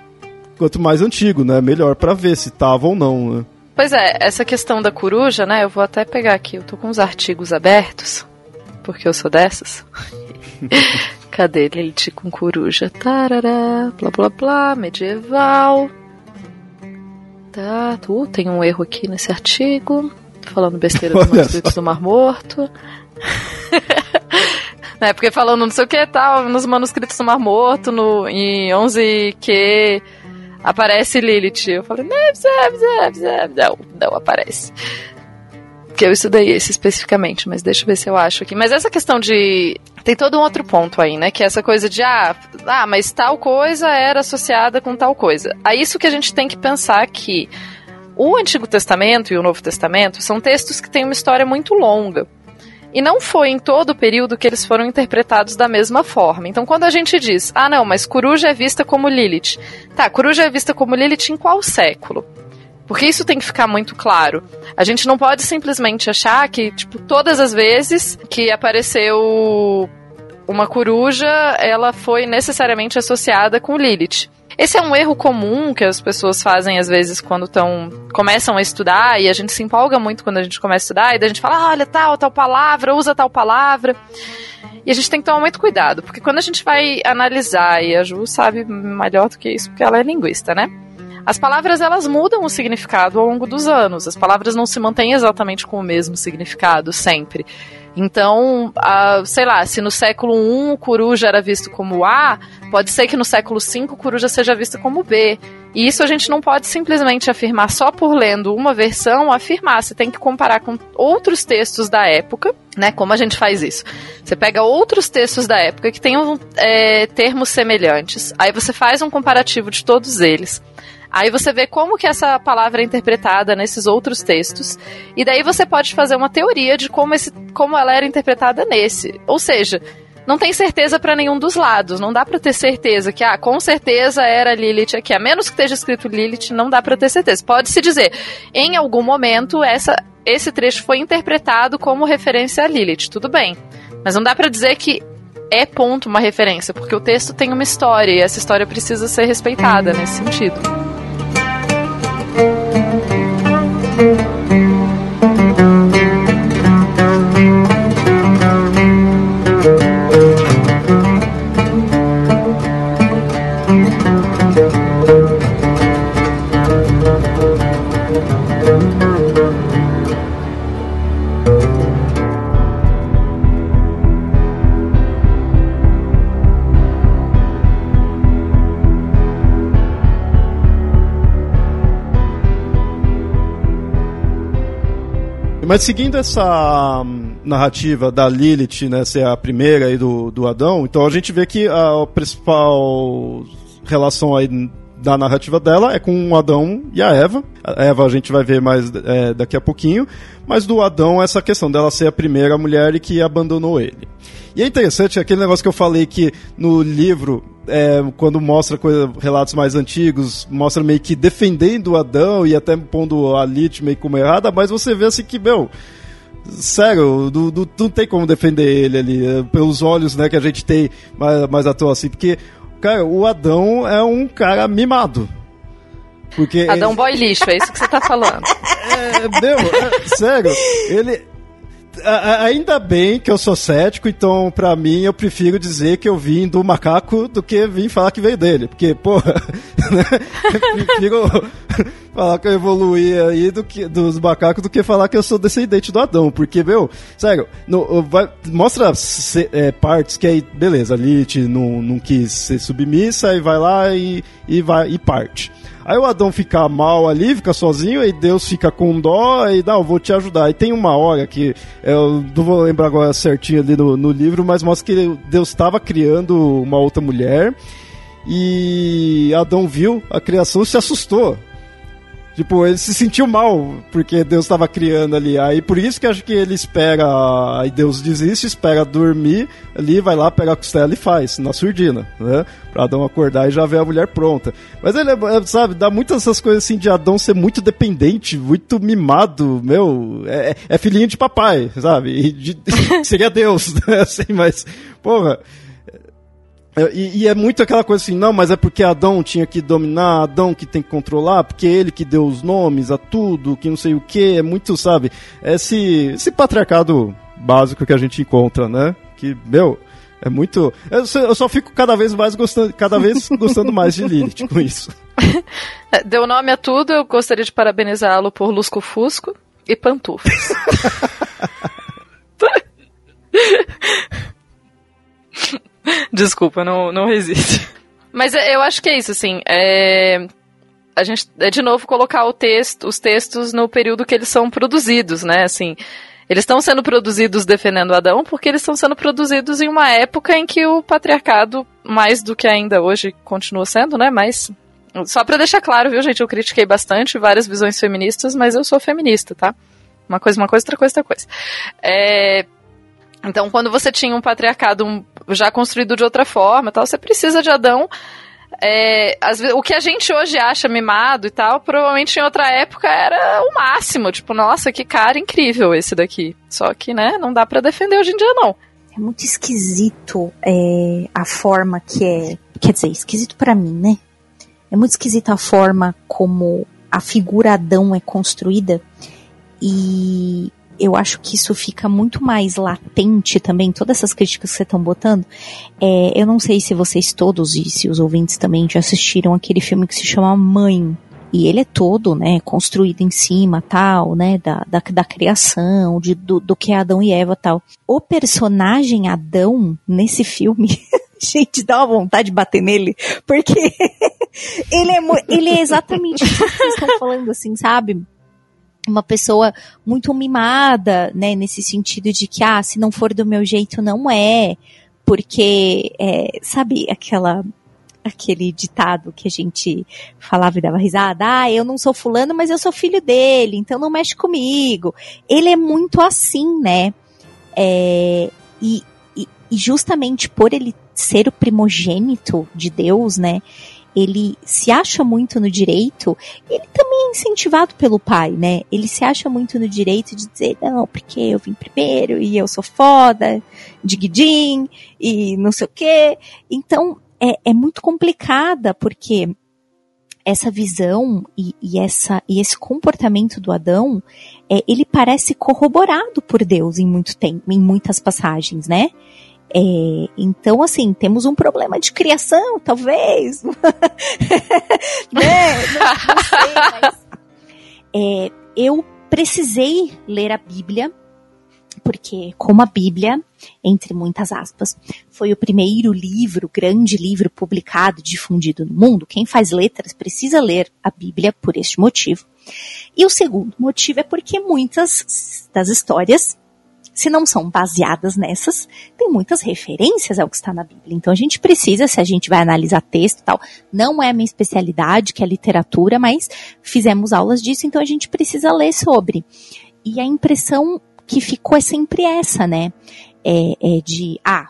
A: quanto mais antigo, né? Melhor para ver se tava ou não, né?
E: Pois é, essa questão da coruja, né? Eu vou até pegar aqui, eu tô com os artigos abertos, porque eu sou dessas. Cadê Lilith com coruja? Tarará, blá blá blá, medieval. Tá, tu, tem um erro aqui nesse artigo. Tô falando besteira dos manuscritos do Mar Morto. é, porque falando não sei o que tal, nos manuscritos do Mar Morto, no, em 11Q, aparece Lilith. Eu falei, não, não, não aparece que eu estudei esse especificamente, mas deixa eu ver se eu acho aqui. Mas essa questão de. Tem todo um outro ponto aí, né? Que é essa coisa de, ah, ah, mas tal coisa era associada com tal coisa. É isso que a gente tem que pensar que o Antigo Testamento e o Novo Testamento são textos que têm uma história muito longa. E não foi em todo o período que eles foram interpretados da mesma forma. Então, quando a gente diz, ah, não, mas coruja é vista como Lilith. Tá, coruja é vista como Lilith em qual século? Porque isso tem que ficar muito claro. A gente não pode simplesmente achar que, tipo, todas as vezes que apareceu uma coruja, ela foi necessariamente associada com Lilith. Esse é um erro comum que as pessoas fazem às vezes quando tão, começam a estudar e a gente se empolga muito quando a gente começa a estudar e daí a gente fala, ah, olha tal, tal palavra, usa tal palavra. E a gente tem que tomar muito cuidado, porque quando a gente vai analisar, e a Ju sabe melhor do que isso, porque ela é linguista, né? As palavras elas mudam o significado ao longo dos anos. As palavras não se mantêm exatamente com o mesmo significado sempre. Então, sei lá, se no século I coruja era visto como A, pode ser que no século V coruja seja vista como B. E isso a gente não pode simplesmente afirmar só por lendo uma versão, afirmar. Você tem que comparar com outros textos da época, né? Como a gente faz isso? Você pega outros textos da época que tenham é, termos semelhantes, aí você faz um comparativo de todos eles. Aí você vê como que essa palavra é interpretada nesses outros textos, e daí você pode fazer uma teoria de como, esse, como ela era interpretada nesse. Ou seja, não tem certeza para nenhum dos lados. Não dá para ter certeza que, ah, com certeza era Lilith aqui. A menos que esteja escrito Lilith, não dá para ter certeza. Pode-se dizer, em algum momento, essa, esse trecho foi interpretado como referência a Lilith. Tudo bem. Mas não dá para dizer que é ponto uma referência, porque o texto tem uma história e essa história precisa ser respeitada nesse sentido. Thank you.
A: Mas seguindo essa hum, narrativa da Lilith, né, ser a primeira aí do, do Adão, então a gente vê que a principal relação aí da narrativa dela é com o Adão e a Eva. A Eva a gente vai ver mais é, daqui a pouquinho, mas do Adão essa questão dela ser a primeira mulher e que abandonou ele. E é interessante aquele negócio que eu falei que no livro é, quando mostra coisa, relatos mais antigos, mostra meio que defendendo Adão e até pondo a Lilith meio como errada, mas você vê assim que, meu, sério, não, não, não tem como defender ele ali, é, pelos olhos né, que a gente tem mais, mais atual assim, porque, cara, o Adão é um cara mimado.
E: Porque Adão ele... boy lixo, é isso que você tá falando.
A: É, meu, é, sério, ele ainda bem que eu sou cético, então pra mim eu prefiro dizer que eu vim do macaco do que vim falar que veio dele. Porque, porra, né? eu prefiro falar que eu evoluí aí do que, dos macacos do que falar que eu sou descendente do Adão. Porque, meu, sério, no, vai, mostra se, é, partes que aí, beleza, Lilith não, não quis ser submissa e vai lá e, e, vai, e parte. Aí o Adão fica mal ali, fica sozinho, aí Deus fica com dó e dá, eu vou te ajudar. E tem uma hora que, eu não vou lembrar agora certinho ali no, no livro, mas mostra que Deus estava criando uma outra mulher e Adão viu a criação e se assustou. Tipo, ele se sentiu mal porque Deus estava criando ali. Aí por isso que acho que ele espera. Aí Deus desiste, espera dormir ali, vai lá, pega a costela e faz, na surdina, né? Pra Adão acordar e já ver a mulher pronta. Mas ele, é, sabe, dá muitas essas coisas assim de Adão ser muito dependente, muito mimado, meu. É, é filhinho de papai, sabe? De, seria Deus, né? Assim, mas, porra. É, e, e, é muito aquela coisa assim, não, mas é porque Adão tinha que dominar, Adão que tem que controlar, porque é ele que deu os nomes a tudo, que não sei o que, é muito, sabe, esse, esse patriarcado básico que a gente encontra, né? Que, meu, é muito. Eu só, eu só fico cada vez mais gostando, cada vez gostando mais de Lilith com isso.
E: É, deu nome a tudo, eu gostaria de parabenizá-lo por Lusco Fusco e Pantufas. Desculpa, não, não resisto. Mas é, eu acho que é isso, assim. É, a gente, é de novo colocar o texto, os textos no período que eles são produzidos, né? Assim, eles estão sendo produzidos defendendo Adão porque eles estão sendo produzidos em uma época em que o patriarcado, mais do que ainda hoje, continua sendo, né? Mas só para deixar claro, viu, gente? Eu critiquei bastante várias visões feministas, mas eu sou feminista, tá? Uma coisa, uma coisa, outra coisa, outra coisa. É, então, quando você tinha um patriarcado já construído de outra forma, tal, você precisa de Adão. É, o que a gente hoje acha mimado e tal, provavelmente em outra época era o máximo. Tipo, nossa, que cara incrível esse daqui. Só que, né, não dá para defender hoje em dia, não.
D: É muito esquisito é, a forma que é. Quer dizer, esquisito para mim, né? É muito esquisita a forma como a figura Adão é construída. E eu acho que isso fica muito mais latente também, todas essas críticas que vocês estão botando. É, eu não sei se vocês todos e se os ouvintes também já assistiram aquele filme que se chama Mãe. E ele é todo, né, construído em cima, tal, né, da, da, da criação, de, do, do que é Adão e Eva, tal. O personagem Adão, nesse filme, gente, dá uma vontade de bater nele, porque ele é, ele é exatamente o que vocês estão falando, assim, sabe? Uma pessoa muito mimada, né, nesse sentido de que, ah, se não for do meu jeito, não é, porque, é, sabe aquela, aquele ditado que a gente falava e dava risada, ah, eu não sou fulano, mas eu sou filho dele, então não mexe comigo. Ele é muito assim, né, é, e, e, e justamente por ele ser o primogênito de Deus, né, ele se acha muito no direito, ele também é incentivado pelo pai, né? Ele se acha muito no direito de dizer, não, porque eu vim primeiro e eu sou foda, digidin, e não sei o quê. Então, é, é muito complicada, porque essa visão e, e, essa, e esse comportamento do Adão, é, ele parece corroborado por Deus em muito tempo, em muitas passagens, né? É, então, assim, temos um problema de criação, talvez. né? não, não, sei, mas. É, eu precisei ler a Bíblia, porque, como a Bíblia, entre muitas aspas, foi o primeiro livro, grande livro publicado, difundido no mundo, quem faz letras precisa ler a Bíblia por este motivo. E o segundo motivo é porque muitas das histórias se não são baseadas nessas, tem muitas referências ao que está na Bíblia. Então a gente precisa, se a gente vai analisar texto e tal, não é a minha especialidade, que é literatura, mas fizemos aulas disso, então a gente precisa ler sobre. E a impressão que ficou é sempre essa, né? É, é de, ah,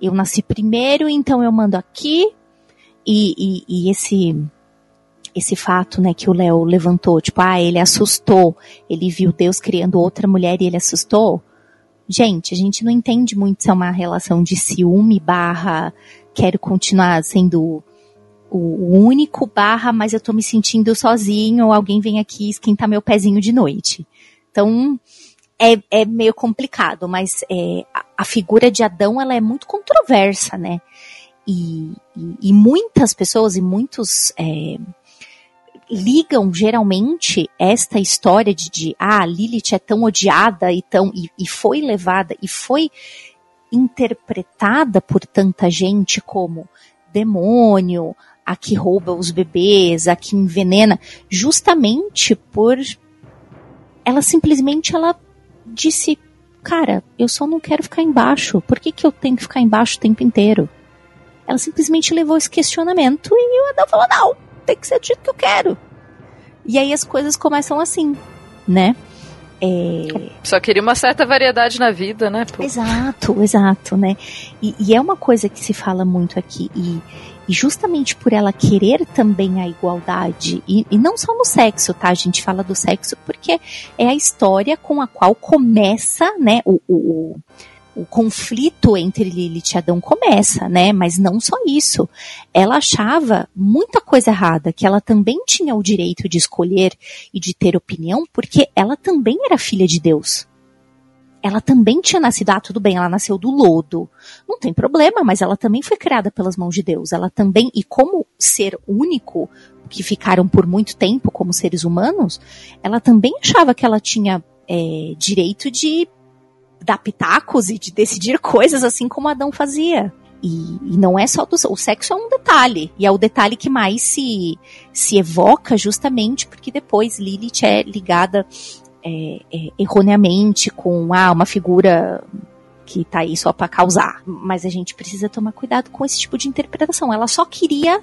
D: eu nasci primeiro, então eu mando aqui, e, e, e esse esse fato, né, que o Léo levantou, tipo, ah, ele assustou, ele viu Deus criando outra mulher e ele assustou. Gente, a gente não entende muito se é uma relação de ciúme barra quero continuar sendo o único barra, mas eu tô me sentindo sozinho, alguém vem aqui esquentar meu pezinho de noite. Então, é, é meio complicado, mas é, a, a, figura de Adão ela é muito controversa, né? E, e, e muitas pessoas e muitos é, ligam geralmente esta história de, de ah, Lilith é tão odiada e, tão, e, e foi levada e foi interpretada por tanta gente como demônio, a que rouba os bebês, a que envenena, justamente por ela simplesmente ela disse, cara, eu só não quero ficar embaixo. Por que, que eu tenho que ficar embaixo o tempo inteiro? Ela simplesmente levou esse questionamento e o Adão falou, não, tem que ser do jeito que eu quero. E aí as coisas começam assim, né?
E: É... Só queria uma certa variedade na vida, né?
D: Pô. Exato, exato, né? E, e, é uma coisa que se fala muito aqui, e, e justamente por ela querer também a igualdade, e, e, não só no sexo, tá? A gente fala do sexo porque é a história com a qual começa, né, o, o, o conflito entre Lilith e Adão começa, né? Mas não só isso. Ela achava muita coisa errada, que ela também tinha o direito de escolher e de ter opinião, porque ela também era filha de Deus. Ela também tinha nascido, ah, tudo bem, ela nasceu do lodo. Não tem problema, mas ela também foi criada pelas mãos de Deus. Ela também, e como ser único, que ficaram por muito tempo como seres humanos, ela também achava que ela tinha é, direito de dar pitacos e de decidir coisas assim como Adão fazia. E, e, não é só do, o sexo é um detalhe e é o detalhe que mais se se evoca justamente porque depois Lilith é ligada é, é, erroneamente com ah, uma figura que tá aí só para causar. Mas a gente precisa tomar cuidado com esse tipo de interpretação. Ela só queria,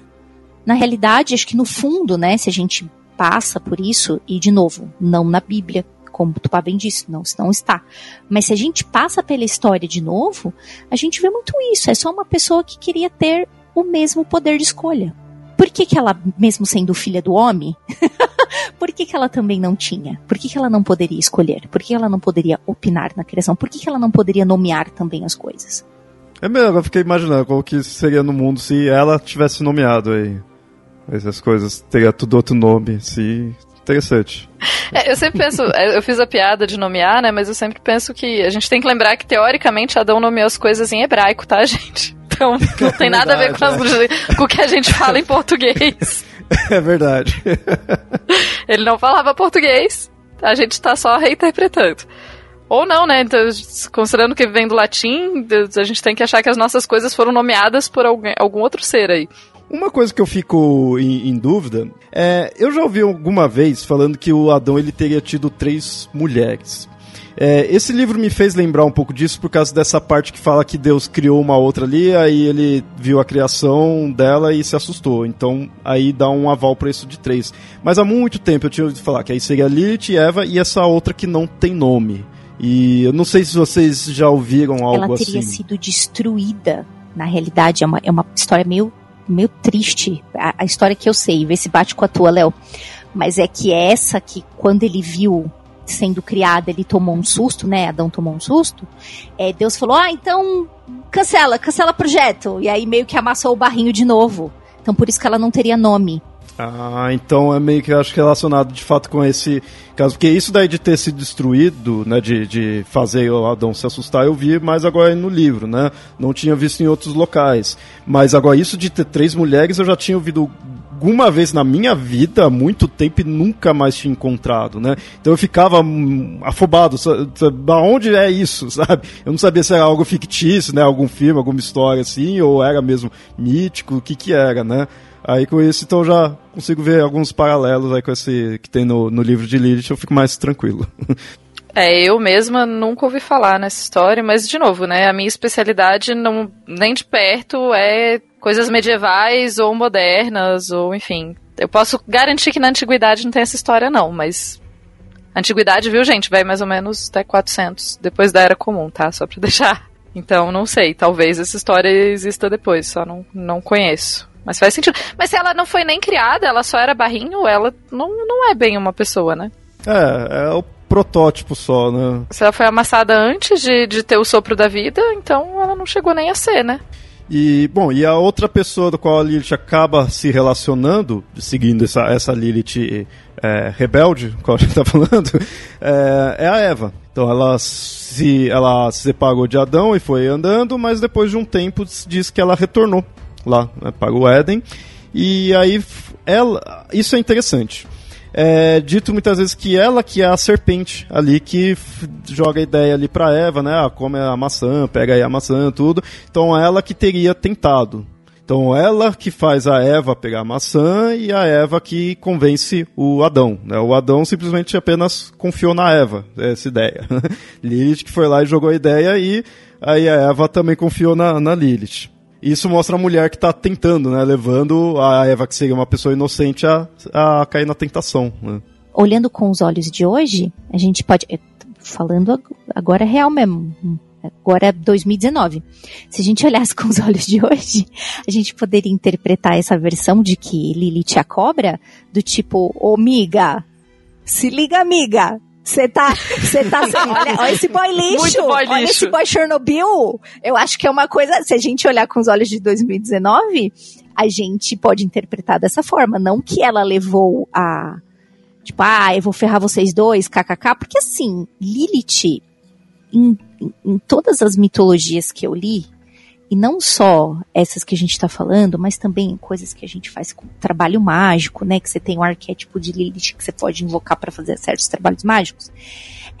D: na realidade, acho que no fundo, né, se a gente passa por isso e de novo, não na Bíblia, como tu bem disse, não, não está. Mas se a gente passa pela história de novo, a gente vê muito isso. É só uma pessoa que queria ter o mesmo poder de escolha. Por que, que ela, mesmo sendo filha do homem, por que, que ela também não tinha? Por que, que ela não poderia escolher? Por que ela não poderia opinar na criação? Por que, que ela não poderia nomear também as coisas?
A: É mesmo, eu fiquei imaginando como que seria no mundo se ela tivesse nomeado aí. Essas coisas, teria tudo outro nome, se Interessante.
E: É, eu sempre penso, é, eu fiz a piada de nomear, né? Mas eu sempre penso que a gente tem que lembrar que, teoricamente, Adão nomeou as coisas em hebraico, tá, gente? Então, não tem nada a ver com, as, é. com o que a gente fala em português.
A: É verdade.
E: Ele não falava português, a gente tá só reinterpretando. Ou não, né? Então, considerando que vem do latim, a gente tem que achar que as nossas coisas foram nomeadas por alguém, algum outro ser aí.
A: Uma coisa que eu fico em, em, dúvida é, eu já ouvi alguma vez falando que o Adão ele teria tido três mulheres. É, esse livro me fez lembrar um pouco disso por causa dessa parte que fala que Deus criou uma outra ali, aí ele viu a criação dela e se assustou. Então aí dá um aval para isso de três. Mas há muito tempo eu tinha ouvido falar que aí seria Lilith, Eva e essa outra que não tem nome. E eu não sei se vocês já ouviram algo assim.
D: Ela teria
A: assim.
D: sido destruída. Na realidade, é uma, é uma história meio meio triste. A, a história que eu sei, vê se bate com a tua, Léo. Mas é que essa que, quando ele viu sendo criada, ele tomou um susto, né? Adão tomou um susto. É, Deus falou: Ah, então cancela, cancela projeto. E aí meio que amassou o barrinho de novo. Então por isso que ela não teria nome.
A: Ah, então é meio que acho relacionado de fato com esse caso, porque isso daí de ter sido destruído, né, de, de fazer o Adão se assustar, eu vi mais agora no livro, né, não tinha visto em outros locais, mas agora isso de ter três mulheres eu já tinha ouvido alguma vez na minha vida, há muito tempo, e nunca mais tinha encontrado, né? Então eu ficava hum, afobado, da onde é isso, sabe? Eu não sabia se era algo fictício, né? Algum filme, alguma história assim, ou era mesmo mítico, o que que era, né? Aí com isso, então já consigo ver alguns paralelos aí com esse que tem no, no livro de Lilith, eu fico mais tranquilo.
E: É, eu mesma nunca ouvi falar nessa história, mas de novo, né, a minha especialidade não nem de perto é coisas medievais ou modernas ou enfim. Eu posso garantir que na antiguidade não tem essa história não, mas antiguidade, viu, gente, vai mais ou menos até 400 depois da era comum, tá? Só para deixar. Então, não sei, talvez essa história exista depois, só não não conheço. Mas faz sentido. Mas se ela não foi nem criada, ela só era barrinho, ela não, não é bem uma pessoa, né?
A: É, é o protótipo só, né?
E: Se ela foi amassada antes de, de ter o sopro da vida, então ela não chegou nem a ser, né?
A: E, bom, e a outra pessoa do qual a Lilith acaba se relacionando, seguindo essa, essa Lilith é, rebelde, qual a gente está falando, é, é, a Eva. Então ela se, ela se separou de Adão e foi andando, mas depois de um tempo diz que ela retornou lá né, para o Éden. E aí, ela, isso é interessante é dito muitas vezes que ela que é a serpente ali que joga a ideia ali para Eva, né? Ah, come a maçã, pega aí a maçã, tudo. Então ela que teria tentado. Então ela que faz a Eva pegar a maçã e a Eva que convence o Adão. Né? O Adão simplesmente apenas confiou na Eva, essa ideia. Lilith que foi lá e jogou a ideia e aí a Eva também confiou na, na Lilith. Isso mostra a mulher que está tentando, né? Levando a Eva, que seria uma pessoa inocente, a, a cair na tentação. Né?
D: Olhando com os olhos de hoje, a gente pode. Falando agora é real mesmo. Agora é 2019. Se a gente olhasse com os olhos de hoje, a gente poderia interpretar essa versão de que Lilith é a cobra, do tipo, ô miga, se liga, amiga, você tá, você tá, olha, olha esse boy lixo, boy olha lixo. esse boy Chernobyl. Eu acho que é uma coisa, se a gente olhar com os olhos de 2019, a gente pode interpretar dessa forma, não que ela levou a tipo, ah, eu vou ferrar vocês dois, kkk, porque assim, Lilith em, em todas as mitologias que eu li, e não só essas que a gente está falando, mas também coisas que a gente faz com trabalho mágico, né? Que você tem o um arquétipo de Lilith que você pode invocar para fazer certos trabalhos mágicos.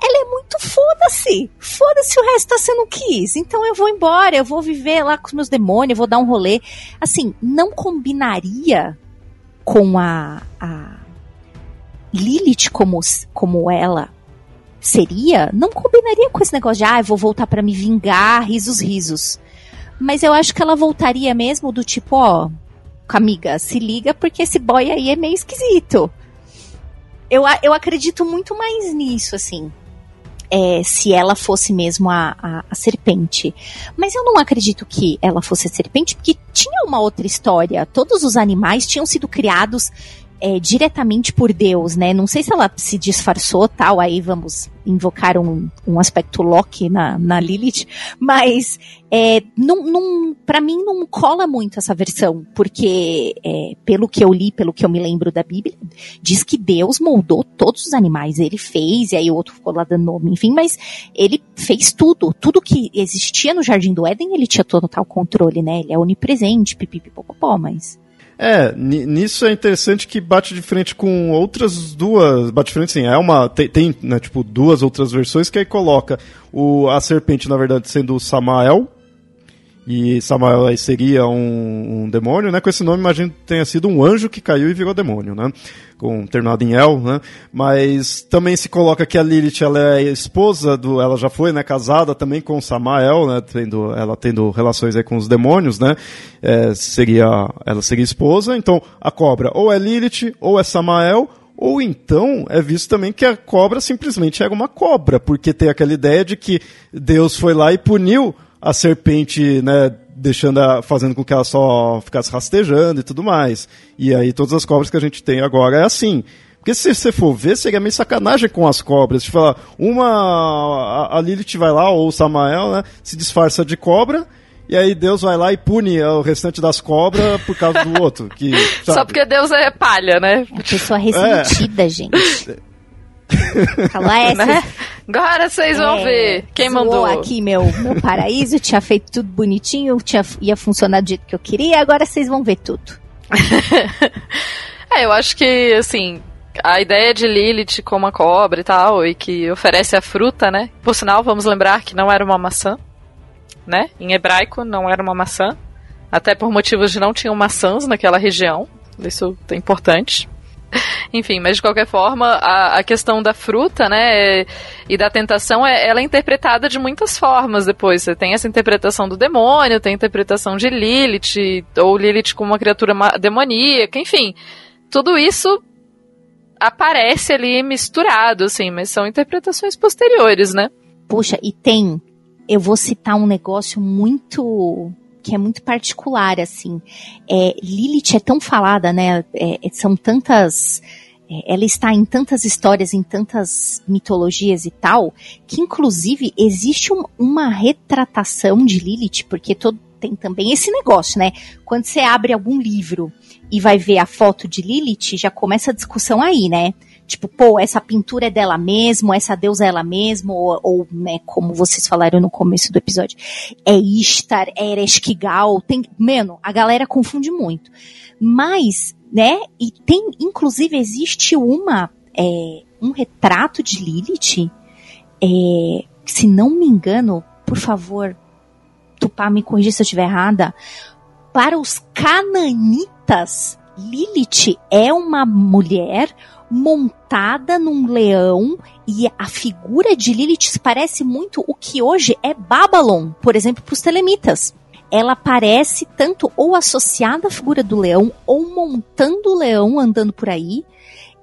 D: Ela é muito foda-se. Foda-se o resto tá sendo quis. Então eu vou embora, eu vou viver lá com os meus demônios, eu vou dar um rolê. Assim, não combinaria com a, a Lilith como, como ela seria, não combinaria com esse negócio de, ah, eu vou voltar para me vingar, risos, risos. Mas eu acho que ela voltaria mesmo do tipo, ó, amiga, se liga porque esse boy aí é meio esquisito. Eu, eu acredito muito mais nisso, assim. É, se ela fosse mesmo a, a, a, serpente. Mas eu não acredito que ela fosse a serpente, porque tinha uma outra história. Todos os animais tinham sido criados é, diretamente por Deus, né? Não sei se ela se disfarçou tal, aí vamos invocar um, um aspecto Loki na, na Lilith, mas é, não, não, para mim não cola muito essa versão, porque é, pelo que eu li, pelo que eu me lembro da Bíblia, diz que Deus moldou todos os animais, ele fez, e aí o outro ficou lá dando nome, enfim, mas ele fez tudo, tudo que existia no Jardim do Éden, ele tinha total controle, né? Ele é onipresente, pipipipopopó, mas
A: é, nisso é interessante que bate de frente com outras duas. Bate de frente, sim. É uma. Tem, tem né, tipo, duas outras versões que aí coloca o, a serpente, na verdade, sendo o Samael, e Samael aí seria um, um, demônio, né? Com esse nome, imagino que tenha sido um anjo que caiu e virou demônio, né? Com terminado em El, né? Mas também se coloca que a Lilith ela é esposa do, ela já foi, né? Casada também com Samael, né? Tendo, ela tendo relações aí com os demônios, né? É, seria, ela seria esposa. Então a cobra ou é Lilith ou é Samael ou então é visto também que a cobra simplesmente era uma cobra, porque tem aquela ideia de que Deus foi lá e puniu a serpente, né, deixando a, fazendo com que ela só ficasse rastejando e tudo mais. E aí todas as cobras que a gente tem agora é assim. Porque se você for ver, seria meio sacanagem com as cobras. Tipo, uma. A, a Lilith vai lá, ou o Samael, né? Se disfarça de cobra. E aí Deus vai lá e pune o restante das cobras por causa do outro. Que,
E: Só porque Deus é palha, né?
D: A pessoa ressentida, é. gente. Falou, é, né?
E: Agora vocês vão é, ver quem mandou.
D: aqui meu, meu paraíso, tinha feito tudo bonitinho, tinha, ia funcionar do jeito que eu queria, agora vocês vão ver tudo.
E: é, eu acho que, assim, a ideia de Lilith como a cobra e tal, e que oferece a fruta, né? Por sinal, vamos lembrar que não era uma maçã, né? Em hebraico, não era uma maçã. Até por motivos de não tinham maçãs naquela região. Isso é importante. Enfim, mas de qualquer forma, a, a questão da fruta, né, e da tentação, é, ela é interpretada de muitas formas depois. Você tem essa interpretação do demônio, tem a interpretação de Lilith, ou Lilith como uma criatura demoníaca, enfim. Tudo isso aparece ali misturado, assim, mas são interpretações posteriores, né?
D: Puxa, e tem. Eu vou citar um negócio muito que é muito particular, assim. É, Lilith é tão falada, né? É, são tantas é, ela está em tantas histórias, em tantas mitologias e tal, que inclusive existe um, uma retratação de Lilith, porque todo, tem também esse negócio, né? Quando você abre algum livro e vai ver a foto de Lilith, já começa a discussão aí, né? Tipo, pô, essa pintura é dela mesmo, essa deusa é ela mesmo, ou, ou né, como vocês falaram no começo do episódio, é Ishtar, é Ereshkigal, tem, mano, a galera confunde muito. Mas, né, e tem, inclusive, existe uma, é, um retrato de Lilith, é, se não me engano, por favor, Tupá, me corrija se eu estiver errada, para os cananitas, Lilith é uma mulher montada num leão e a figura de Lilith parece muito o que hoje é Babylon, por exemplo, para os telemitas. Ela parece tanto ou associada à figura do leão ou montando o leão andando por aí.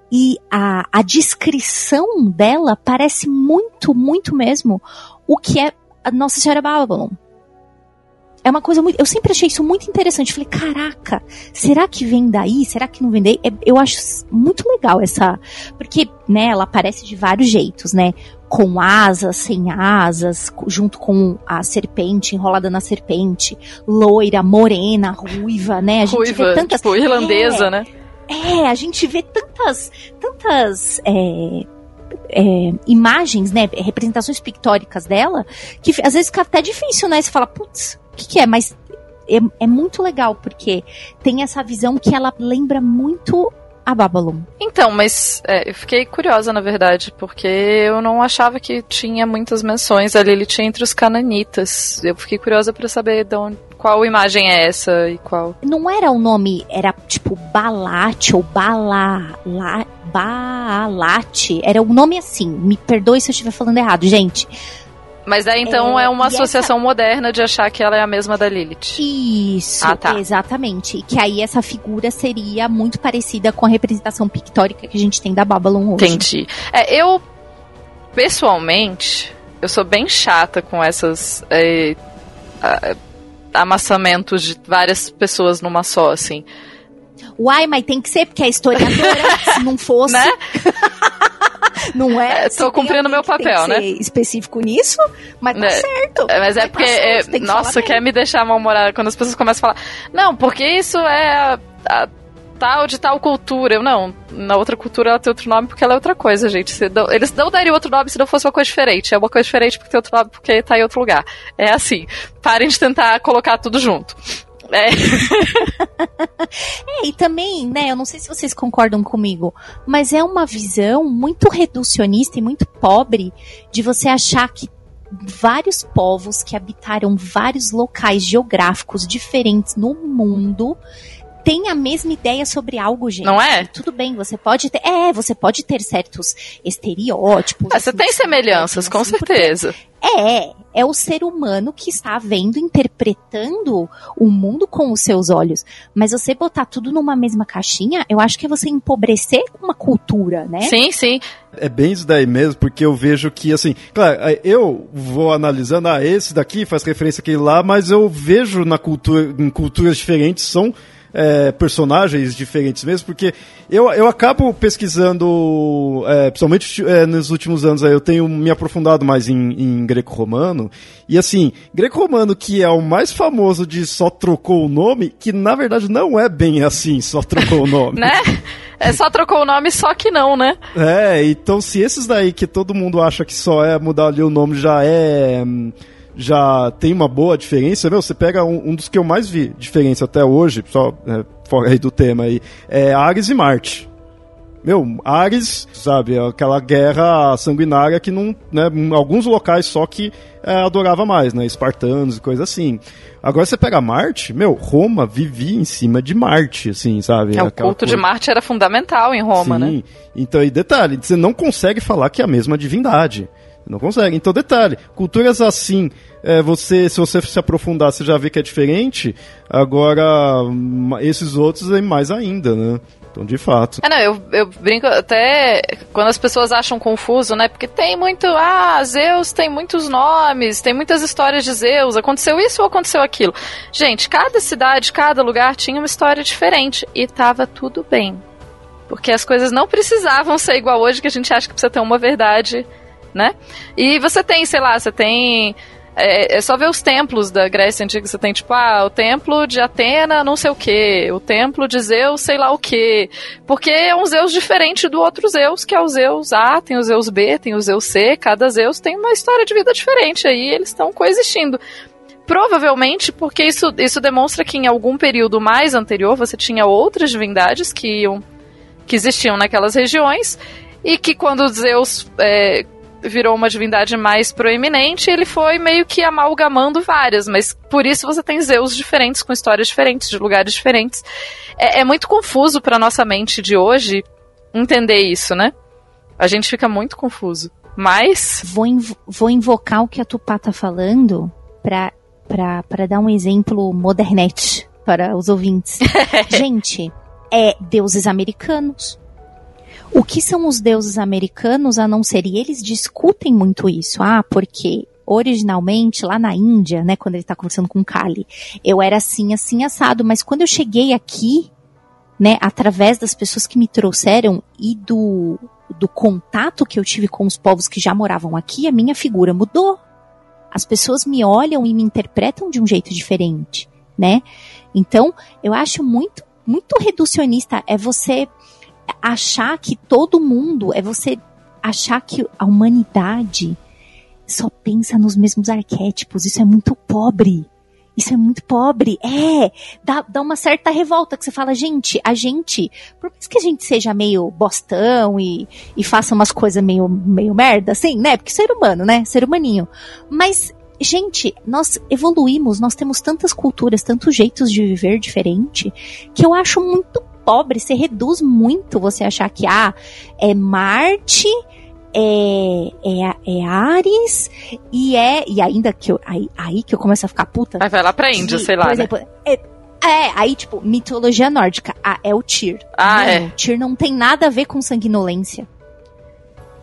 D: E a, a descrição dela parece muito, muito mesmo o que é a Nossa Senhora Babylon. É uma coisa muito. Eu sempre achei isso muito interessante. Falei, caraca, será que vem daí? Será que não vem daí? É, eu acho muito legal essa. Porque, né, ela aparece de vários jeitos, né? Com asas, sem asas, junto com a serpente, enrolada na serpente, loira, morena, ruiva, né? A gente
E: ruiva,
D: vê tantas.
E: Tipo, irlandesa,
D: é,
E: né?
D: É, a gente vê tantas. tantas. É, é, imagens, né, representações pictóricas dela, que às vezes fica até difícil, né? Você fala, putz, que, que é, mas é, é muito legal, porque tem essa visão que ela lembra muito a Babylon.
E: Então, mas é, eu fiquei curiosa, na verdade, porque eu não achava que tinha muitas menções a Lilith entre os cananitas. Eu fiquei curiosa para saber de onde, qual imagem é essa e qual.
D: Não era o nome, era tipo Balate ou Bala, la, Baalate. Era um nome assim. Me perdoe se eu estiver falando errado, gente.
E: Mas daí então é,
D: É,
E: uma associação moderna de achar que ela é a mesma da Lilith.
D: Isso,
E: Ah, tá.
D: exatamente. E que aí essa figura seria muito parecida com a representação pictórica que a gente tem da Babylon hoje.
E: Entendi. É, eu, pessoalmente, eu sou bem chata com essas é, amassamentos de várias pessoas numa só, assim.
D: Uai, mas tem que ser, porque é historiadora. se não fosse.
E: Né?
D: Não é?
E: É,
D: Se
E: tô cumprindo meu papel, né?
D: específico nisso, mas tá
E: É,
D: certo.
E: Mas é
D: Vai
E: porque, é,
D: que
E: nossa, quer me deixar mal-humorada quando as pessoas começam a falar, não, porque isso é a, a tal de tal cultura. Eu, não, na outra cultura ela tem outro nome porque ela é outra coisa, gente. Se não- eles não dariam outro nome se não fosse uma coisa diferente. É uma coisa diferente porque tem outro nome porque tá em outro lugar. É assim. Parem de tentar colocar tudo junto. É,
D: É, e também, né, eu não sei se vocês concordam comigo, mas é uma visão muito reducionista e muito pobre de você achar que vários povos que habitaram vários locais geográficos diferentes no mundo têm a mesma ideia sobre algo, gente.
E: não é?
D: Tudo bem, você pode ter. É, você pode ter certos estereótipos.
E: Ah, Você
D: assim,
E: tem semelhanças, com
D: assim, porque
E: certeza.
D: É, é o ser humano que está vendo, interpretando o mundo com os seus olhos. Mas você botar tudo numa mesma caixinha, eu acho que é você empobrecer uma cultura, né?
E: Sim, sim.
A: É bem isso daí mesmo, porque eu vejo que, assim, claro, aí eu vou analisando, ah, esse daqui faz referência àquele lá, mas eu vejo na cultura, em culturas diferentes, são é, personagens diferentes mesmo, porque eu, eu acabo pesquisando, é, principalmente é, nos últimos anos, eu tenho me aprofundado mais em, em greco-romano, e assim, greco-romano que é o mais famoso de só trocou o nome, que na verdade não é bem assim, só trocou o nome.
E: Né? É, só trocou o nome, só que não, né?
A: É, então se esses daí que todo mundo acha que só é mudar ali o nome já é. hum, Já tem uma boa diferença, meu, você pega um, um dos que eu mais vi diferença até hoje, só é, fora aí do tema aí, é Ares e Marte. Meu, Ares, sabe, aquela guerra sanguinária que não, né, em alguns locais só que é, adorava mais, né, espartanos e coisa assim. Agora você pega Marte, meu, Roma vivia em cima de Marte, assim, sabe?
E: É, o culto de
A: coisa-
E: Marte era fundamental em Roma, né?
A: Sim. Então, e detalhe, você não consegue falar que é a mesma divindade. Não consegue. Então, detalhe, culturas assim, é, você, se você se aprofundar, você já vê que é diferente. Agora, esses outros é mais ainda, né? Então, de fato.
E: É, não, eu, eu brinco até quando as pessoas acham confuso, né? Porque tem muito. Ah, Zeus tem muitos nomes, tem muitas histórias de Zeus. Aconteceu isso ou aconteceu aquilo? Gente, cada cidade, cada lugar tinha uma história diferente e tava tudo bem. Porque as coisas não precisavam ser igual hoje, que a gente acha que precisa ter uma verdade, né? E você tem, sei lá, você tem é, é, só ver os templos da Grécia Antiga. Você tem, tipo, ah, o templo de Atena, não sei o que. O templo de Zeus, sei lá o que. Porque é um Zeus diferente do outro Zeus, que é o Zeus A, tem o Zeus B, tem o Zeus C. Cada Zeus tem uma história de vida diferente. Aí eles estão coexistindo. Provavelmente porque isso, isso demonstra que em algum período mais anterior você tinha outras divindades que iam que existiam naquelas regiões e que quando Zeus é, virou uma divindade mais proeminente, ele foi meio que amalgamando várias, mas por isso você tem Zeus diferentes, com histórias diferentes, de lugares diferentes. É, é muito confuso para nossa mente de hoje entender isso, né? A gente fica muito confuso. Mas.
D: Vou, inv vou invocar o que a Tupá tá falando pra, pra, pra dar um exemplo modernete para os ouvintes. gente, é deuses americanos, o que são os deuses americanos a não ser? E eles discutem muito isso. Ah, porque originalmente lá na Índia, né, quando ele está conversando com Kali, eu era assim, assim assado, mas quando eu cheguei aqui, né, através das pessoas que me trouxeram e do do contato que eu tive com os povos que já moravam aqui, a minha figura mudou. As pessoas me olham e me interpretam de um jeito diferente, né? Então, eu acho muito muito reducionista é você achar que todo mundo, é você achar que a humanidade só pensa nos mesmos arquétipos. Isso é muito pobre. Isso é muito pobre. É, dá, dá uma certa revolta que você fala, gente, a gente, por mais que a gente seja meio bostão e, e faça umas coisas meio, meio merda, assim, né? Porque ser humano, né? Ser humaninho. Mas, gente, nós evoluímos, nós temos tantas culturas, tantos jeitos de viver diferente, que eu acho muito pobre, você reduz muito você achar que ah, é Marte, é, é, é Ares e é. E ainda que eu. Aí, aí que eu começo a ficar puta.
E: Aí vai lá pra Índia, sei lá. Por né? exemplo, né?
D: é, é, aí, tipo, mitologia nórdica. Ah, é o Tyr.
E: Ah, não, é.
D: Tyr não tem nada a ver com sanguinolência.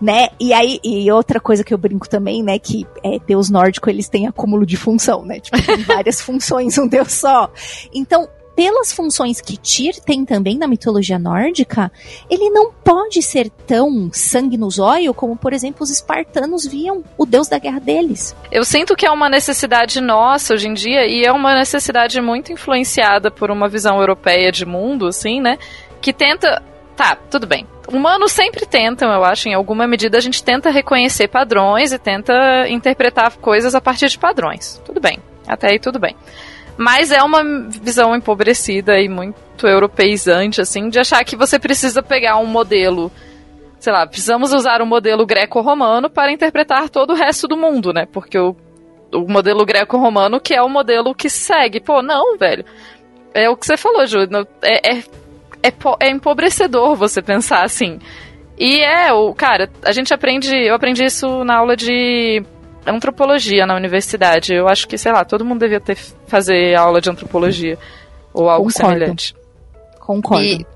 D: Né? E aí, e outra coisa que eu brinco também, né, que é, deus nórdico, eles têm acúmulo de função, né? Tipo, tem várias funções, um deus só. Então, pelas funções que Tyr tem também na mitologia nórdica, ele não pode ser tão sangue no zóio como, por exemplo, os espartanos viam o deus da guerra deles.
E: Eu sinto que é uma necessidade nossa hoje em dia e é uma necessidade muito influenciada por uma visão europeia de mundo, assim, né? Que tenta. Tá, tudo bem. Humanos sempre tentam, eu acho, em alguma medida a gente tenta reconhecer padrões e tenta interpretar coisas a partir de padrões. Tudo bem. Até aí tudo bem. Mas é uma visão empobrecida e muito europeizante, assim, de achar que você precisa pegar um modelo. Sei lá, precisamos usar o um modelo greco-romano para interpretar todo o resto do mundo, né? Porque o, o modelo greco-romano que é o modelo que segue. Pô, não, velho. É o que você falou, Ju. É, é, é, é empobrecedor você pensar assim. E é, o cara, a gente aprende. Eu aprendi isso na aula de antropologia na universidade. Eu acho que, sei lá, todo mundo devia ter fazer aula de antropologia ou algo Concordo. semelhante.
D: Concordo. E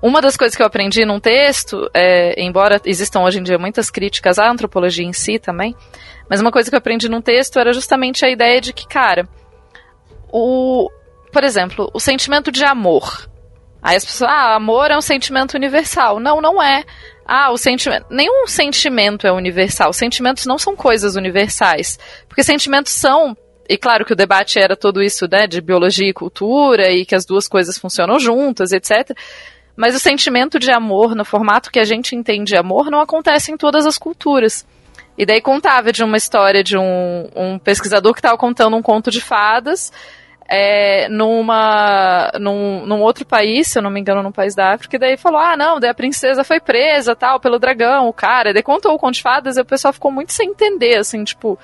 E: uma das coisas que eu aprendi num texto, é, embora existam hoje em dia muitas críticas à antropologia em si também, mas uma coisa que eu aprendi num texto era justamente a ideia de que, cara, o, por exemplo, o sentimento de amor. Aí as pessoas, ah, amor é um sentimento universal. Não, não é. Ah, o sentimento. Nenhum sentimento é universal. Sentimentos não são coisas universais. Porque sentimentos são. E claro que o debate era todo isso, né, de biologia e cultura, e que as duas coisas funcionam juntas, etc. Mas o sentimento de amor, no formato que a gente entende amor, não acontece em todas as culturas. E daí contava de uma história de um, um pesquisador que estava contando um conto de fadas é, numa, num, num outro país, se eu não me engano, num país da África, e daí falou: ah, não, daí a princesa foi presa, tal, pelo dragão, o cara. Daí contou o conto de fadas e o pessoal ficou muito sem entender, assim, tipo,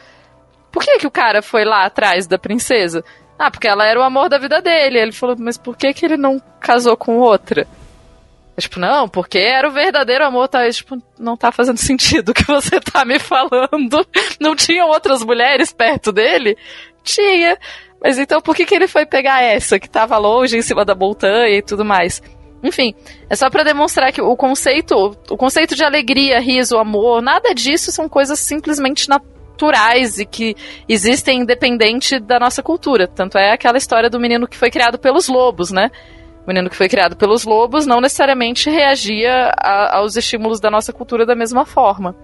E: por que que o cara foi lá atrás da princesa? Ah, porque ela era o amor da vida dele. Ele falou, mas por que que ele não casou com outra? Eu, tipo, não, porque era o verdadeiro amor, tá? Eu, tipo, não tá fazendo sentido o que você tá me falando. Não tinham outras mulheres perto dele? Tinha. Mas então por que, que ele foi pegar essa, que tava longe, em cima da montanha e tudo mais? Enfim, é só para demonstrar que o conceito, o conceito de alegria, riso, amor, nada disso são coisas simplesmente naturais e que existem independente da nossa cultura. Tanto é aquela história do menino que foi criado pelos lobos, né? o menino que foi criado pelos lobos não necessariamente reagia a, aos estímulos da nossa cultura da mesma forma.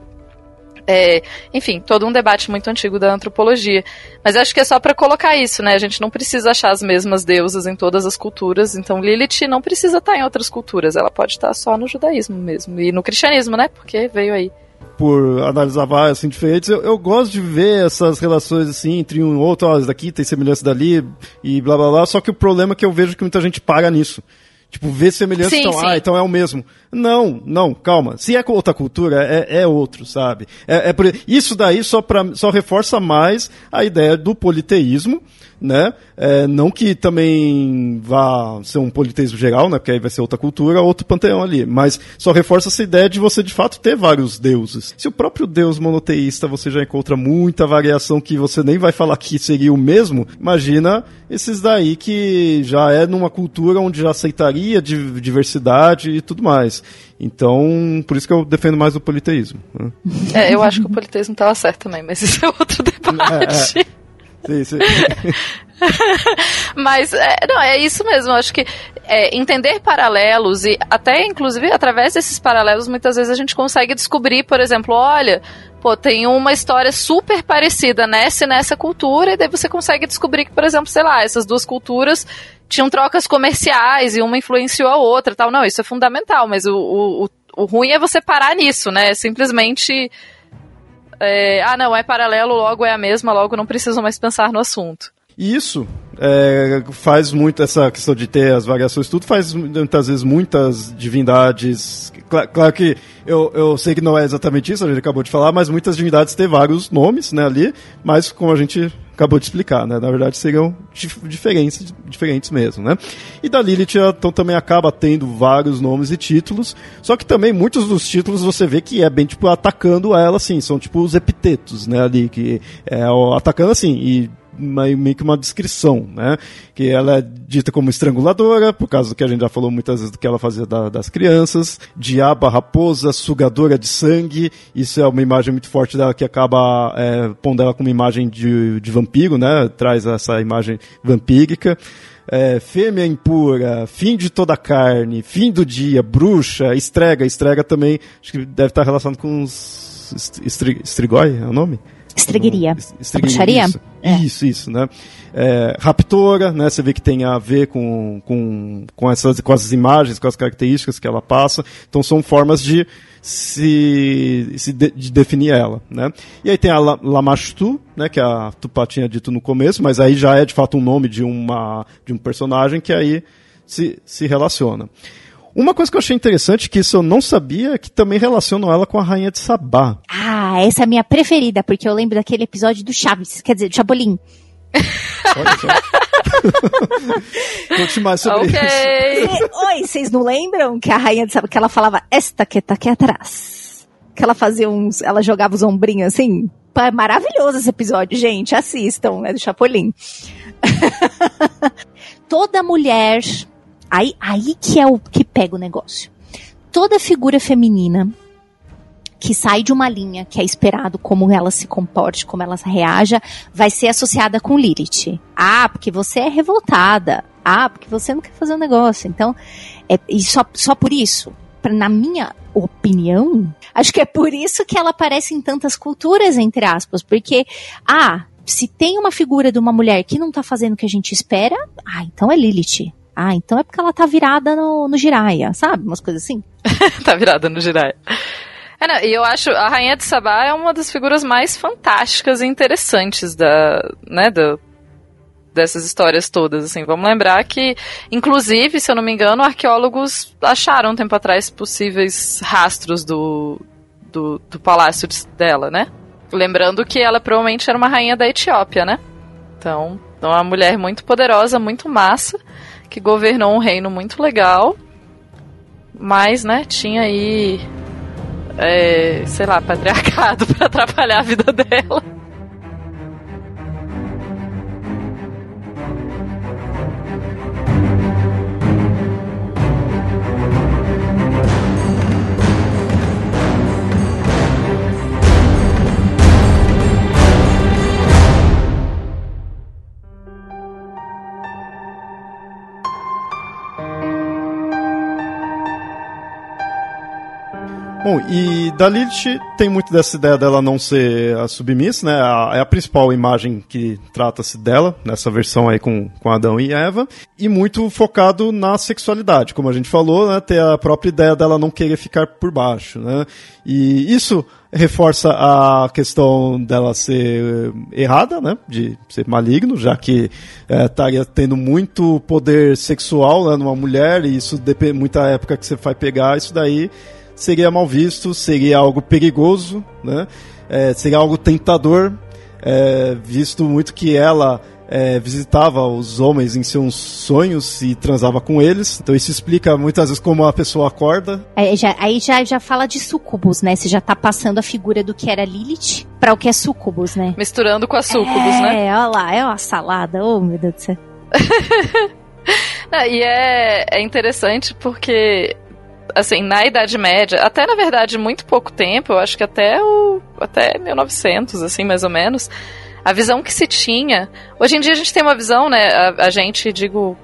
E: É, enfim, todo um debate muito antigo da antropologia. Mas acho que é só para colocar isso, né? A gente não precisa achar as mesmas deusas em todas as culturas. Então Lilith não precisa estar em outras culturas. Ela pode estar só no judaísmo mesmo. E no cristianismo, né? Porque veio aí
A: por analisar várias assim, diferentes, eu, eu, gosto de ver essas relações assim entre um e outro, ó, daqui tem semelhança dali e blá blá blá, só que o problema é que eu vejo que muita gente paga nisso. Tipo, vê semelhança, sim, então, sim. ah, então é o mesmo. Não, não, calma. Se é outra cultura, é, é outro, sabe? É, é por... Isso daí só, pra, só reforça mais a ideia do politeísmo, né? É, não que também vá ser um politeísmo geral, né? Porque aí vai ser outra cultura, outro panteão ali. Mas só reforça essa ideia de você de fato ter vários deuses. Se o próprio deus monoteísta você já encontra muita variação que você nem vai falar que seria o mesmo, imagina esses daí que já é numa cultura onde já aceitaria diversidade e tudo mais. Então, por isso que eu defendo mais o politeísmo. Né?
E: É, eu acho que o politeísmo estava certo também, mas isso é outro debate. É, é. Sim, sim. Mas, é, não, é isso mesmo. Acho que é, entender paralelos e até, inclusive, através desses paralelos, muitas vezes a gente consegue descobrir, por exemplo, olha, pô, tem uma história super parecida nessa e nessa cultura, e daí você consegue descobrir que, por exemplo, sei lá, essas duas culturas tinham trocas comerciais e uma influenciou a outra tal. Não, isso é fundamental, mas o, o, o ruim é você parar nisso, né? Simplesmente é, ah, não, é paralelo, logo é a mesma, logo não precisam mais pensar no assunto.
A: Isso é, faz muito essa questão de ter as variações, tudo faz muitas vezes muitas divindades. Claro, claro, que eu, eu sei que não é exatamente isso, a gente acabou de falar, mas muitas divindades têm vários nomes né, ali, mas como a gente acabou de explicar, né? Na verdade seriam dif diferentes, diferentes mesmo, né? E da Lilith então, também acaba tendo vários nomes e títulos, só que também muitos dos títulos você vê que é bem tipo atacando ela, assim, são tipo os epitetos, né? Ali que é atacando assim e meio que uma descrição, né? Que ela é dita como estranguladora, por causa do que a gente já falou muitas vezes do que ela fazia da, das crianças, diaba, raposa, sugadora de sangue, isso é uma imagem muito forte dela que acaba é, pondo ela como imagem de, de vampiro, né? Traz essa imagem vampírica. É, fêmea impura, fim de toda carne, fim do dia, bruxa, estrega. Estrega também, acho que deve estar relacionado com os estrigói, é o nome?
D: Estregueria.
A: Estregueria. Isso, é. isso, isso, né? É, raptora, né? Você vê que tem a ver com, com, com, essas, com as imagens, com as características que ela passa. Então são formas de se, se de, de definir ela, né? E aí tem a Lamashtu, né? Que a Tupá tinha dito no começo, mas aí já é de fato um nome de, uma, de um personagem que aí se, se relaciona. Uma coisa que eu achei interessante, que isso eu não sabia, é que também relacionam ela com a Rainha de Sabá.
D: Ah, essa é a minha preferida, porque eu lembro daquele episódio do Chaves, quer dizer, do Chapolin. Olha só.
A: Conte mais sobre okay. isso.
D: Oi, vocês não lembram que a rainha de Sabá, que ela falava, esta que tá aqui atrás. Que ela fazia uns, ela jogava os ombrinhos assim. É maravilhoso esse episódio, gente, assistam, é do Chapolin. Toda mulher Aí, aí que é o que pega o negócio. Toda figura feminina que sai de uma linha que é esperado como ela se comporte, como ela reaja, vai ser associada com Lilith. Ah, porque você é revoltada. Ah, porque você não quer fazer um negócio. Então, é, e só, só por isso, pra, na minha opinião, acho que é por isso que ela aparece em tantas culturas, entre aspas, porque, ah, se tem uma figura de uma mulher que não tá fazendo o que a gente espera, ah, então é Lilith. Ah, então é porque ela tá virada no, no Jiraya, sabe? Umas coisas assim.
E: tá virada no Jiraya. É, e eu acho a Rainha de Sabá é uma das figuras mais fantásticas e interessantes da, né, da, dessas histórias todas, assim. Vamos lembrar que, inclusive, se eu não me engano, arqueólogos acharam um tempo atrás possíveis rastros do, do, do palácio dela, né? Lembrando que ela provavelmente era uma rainha da Etiópia, né? Então, então é uma mulher muito poderosa, muito massa que governou um reino muito legal, mas, né, tinha aí, é, sei lá, patriarcado para atrapalhar a vida dela.
A: Bom, e da Lilith tem muito dessa ideia dela não ser a submissa, né? A, é a principal imagem que trata-se dela, nessa versão aí com, com Adão e Eva. E muito focado na sexualidade, como a gente falou, né? Ter a própria ideia dela não querer ficar por baixo, né? E isso reforça a questão dela ser errada, né? De ser maligno, já que é, estaria tendo muito poder sexual né, numa mulher, e isso depende muita época que você vai pegar, isso daí seria mal visto, seria algo perigoso, né? É, seria algo tentador, é, visto muito que ela é, visitava os homens em seus sonhos e transava com eles. Então isso explica muitas vezes como a pessoa acorda.
D: É, já, aí já, já fala de sucubus, né? Você já tá passando a figura do que era Lilith para o que é sucubus, né?
E: Misturando com a sucubus, é,
D: né? É, olha lá, é uma salada. Oh, meu Deus do céu.
E: Não, e é, é interessante porque assim, na Idade Média, até na verdade muito pouco tempo, eu acho que até o até 1900, assim, mais ou menos, a visão que se tinha. Hoje em dia a gente tem uma visão, né? A, a gente, digo,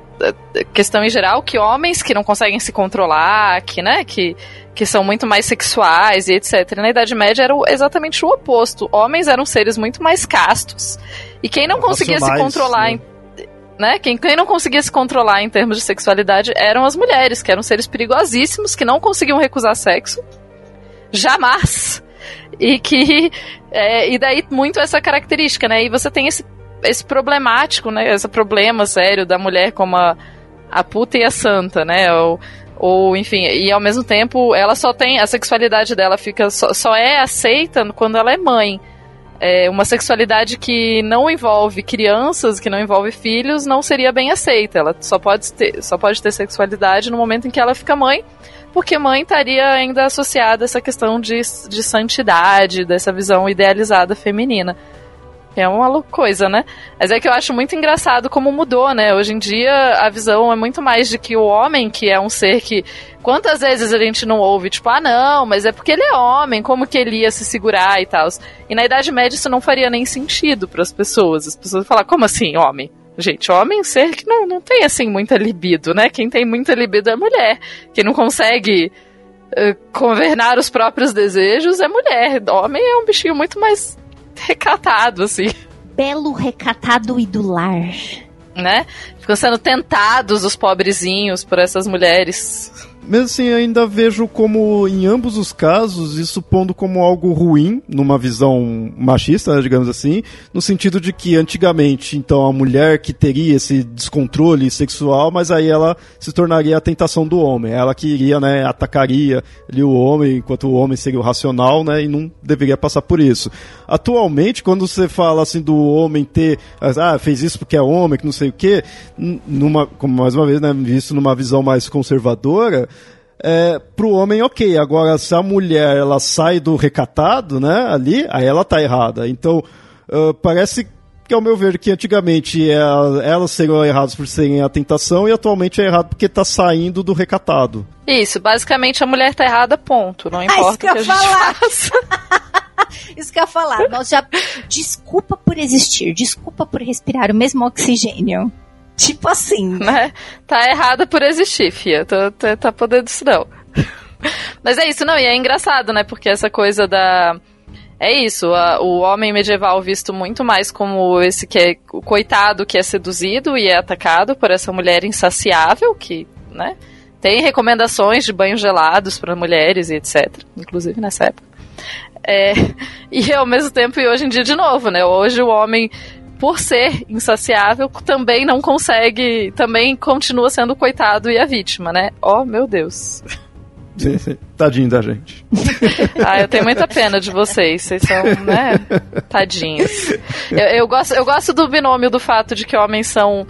E: questão em geral, que homens que não conseguem se controlar, que, né, que, que são muito mais sexuais e etc. Na Idade Média era exatamente o oposto. Homens eram seres muito mais castos. E quem não conseguia se controlar né? Né? Quem, quem não conseguia se controlar em termos de sexualidade eram as mulheres, que eram seres perigosíssimos, que não conseguiam recusar sexo. Jamais. E que. É, e daí muito essa característica, né? E você tem esse, esse problemático, né? Esse problema sério da mulher como a, a puta e a santa, né? Ou, ou enfim, e ao mesmo tempo ela só tem. A sexualidade dela fica só, só é aceita quando ela é mãe é, uma sexualidade que não envolve crianças, que não envolve filhos, não seria bem aceita. Ela só pode ter, só pode ter sexualidade no momento em que ela fica mãe, porque mãe estaria ainda associada a essa questão de, de santidade, dessa visão idealizada feminina. É uma coisa, né? Mas é que eu acho muito engraçado como mudou, né? Hoje em dia a visão é muito mais de que o homem, que é um ser que. Quantas vezes a gente não ouve, tipo, ah, não, mas é porque ele é homem, como que ele ia se segurar e tal. E na Idade Média isso não faria nem sentido para as pessoas. As pessoas falar, como assim, homem? Gente, homem é um ser que não, não tem, assim, muita libido, né? Quem tem muita libido é mulher. Quem não consegue uh, governar os próprios desejos é mulher. Homem é um bichinho muito mais recatado, assim.
D: Belo, recatado e do lar.
E: Né? Ficam sendo tentados os pobrezinhos por essas mulheres
A: mesmo assim, ainda vejo como, em ambos os casos, isso pondo como algo ruim, numa visão machista, digamos assim, no sentido de que antigamente, então, a mulher que teria esse descontrole sexual, mas aí ela se tornaria a tentação do homem. Ela que iria, né, atacaria ali o homem, enquanto o homem seria o racional, né, e não deveria passar por isso. Atualmente, quando você fala assim do homem ter, ah, fez isso porque é homem, que não sei o quê, numa, como mais uma vez, né, visto numa visão mais conservadora, é, pro homem, ok. Agora, se a mulher ela sai do recatado, né, ali, aí ela tá errada. Então, uh, parece que, ao meu ver, que antigamente ela, elas seriam erradas por serem a tentação e atualmente é errado porque tá saindo do recatado.
E: Isso, basicamente a mulher tá errada, ponto. Não ah, importa ah, o que, que a gente faça.
D: Isso que eu ia falar. Nós já. Desculpa por existir, desculpa por respirar o mesmo oxigênio. Tipo assim.
E: Né? Tá errada por existir, fia. Tá, tá, tá podendo isso não. Mas é isso, não, e é engraçado, né? Porque essa coisa da. É isso, a, o homem medieval visto muito mais como esse que é o coitado que é seduzido e é atacado por essa mulher insaciável, que, né? Tem recomendações de banhos gelados para mulheres e etc. Inclusive nessa época. É, e ao mesmo tempo, e hoje em dia de novo, né? Hoje o homem por ser insaciável, também não consegue, também continua sendo o coitado e a vítima, né? Oh, meu Deus.
A: Tadinho da gente.
E: Ah, eu tenho muita pena de vocês. Vocês são, né? Tadinhos. Eu, eu, gosto, eu gosto do binômio do fato de que homens são.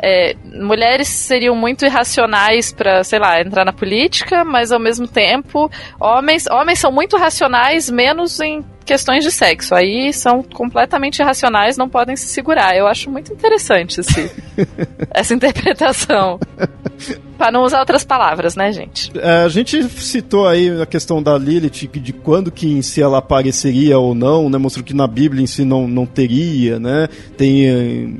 E: É, mulheres seriam muito irracionais para, sei lá, entrar na política, mas ao mesmo tempo, homens, homens são muito racionais, menos em questões de sexo. Aí são completamente irracionais, não podem se segurar. Eu acho muito interessante esse, essa interpretação. Para não usar outras palavras, né, gente?
A: É, a gente citou aí a questão da Lilith, de quando que em si ela apareceria ou não, né? Mostrou que na Bíblia em si não, não teria, né? Tem,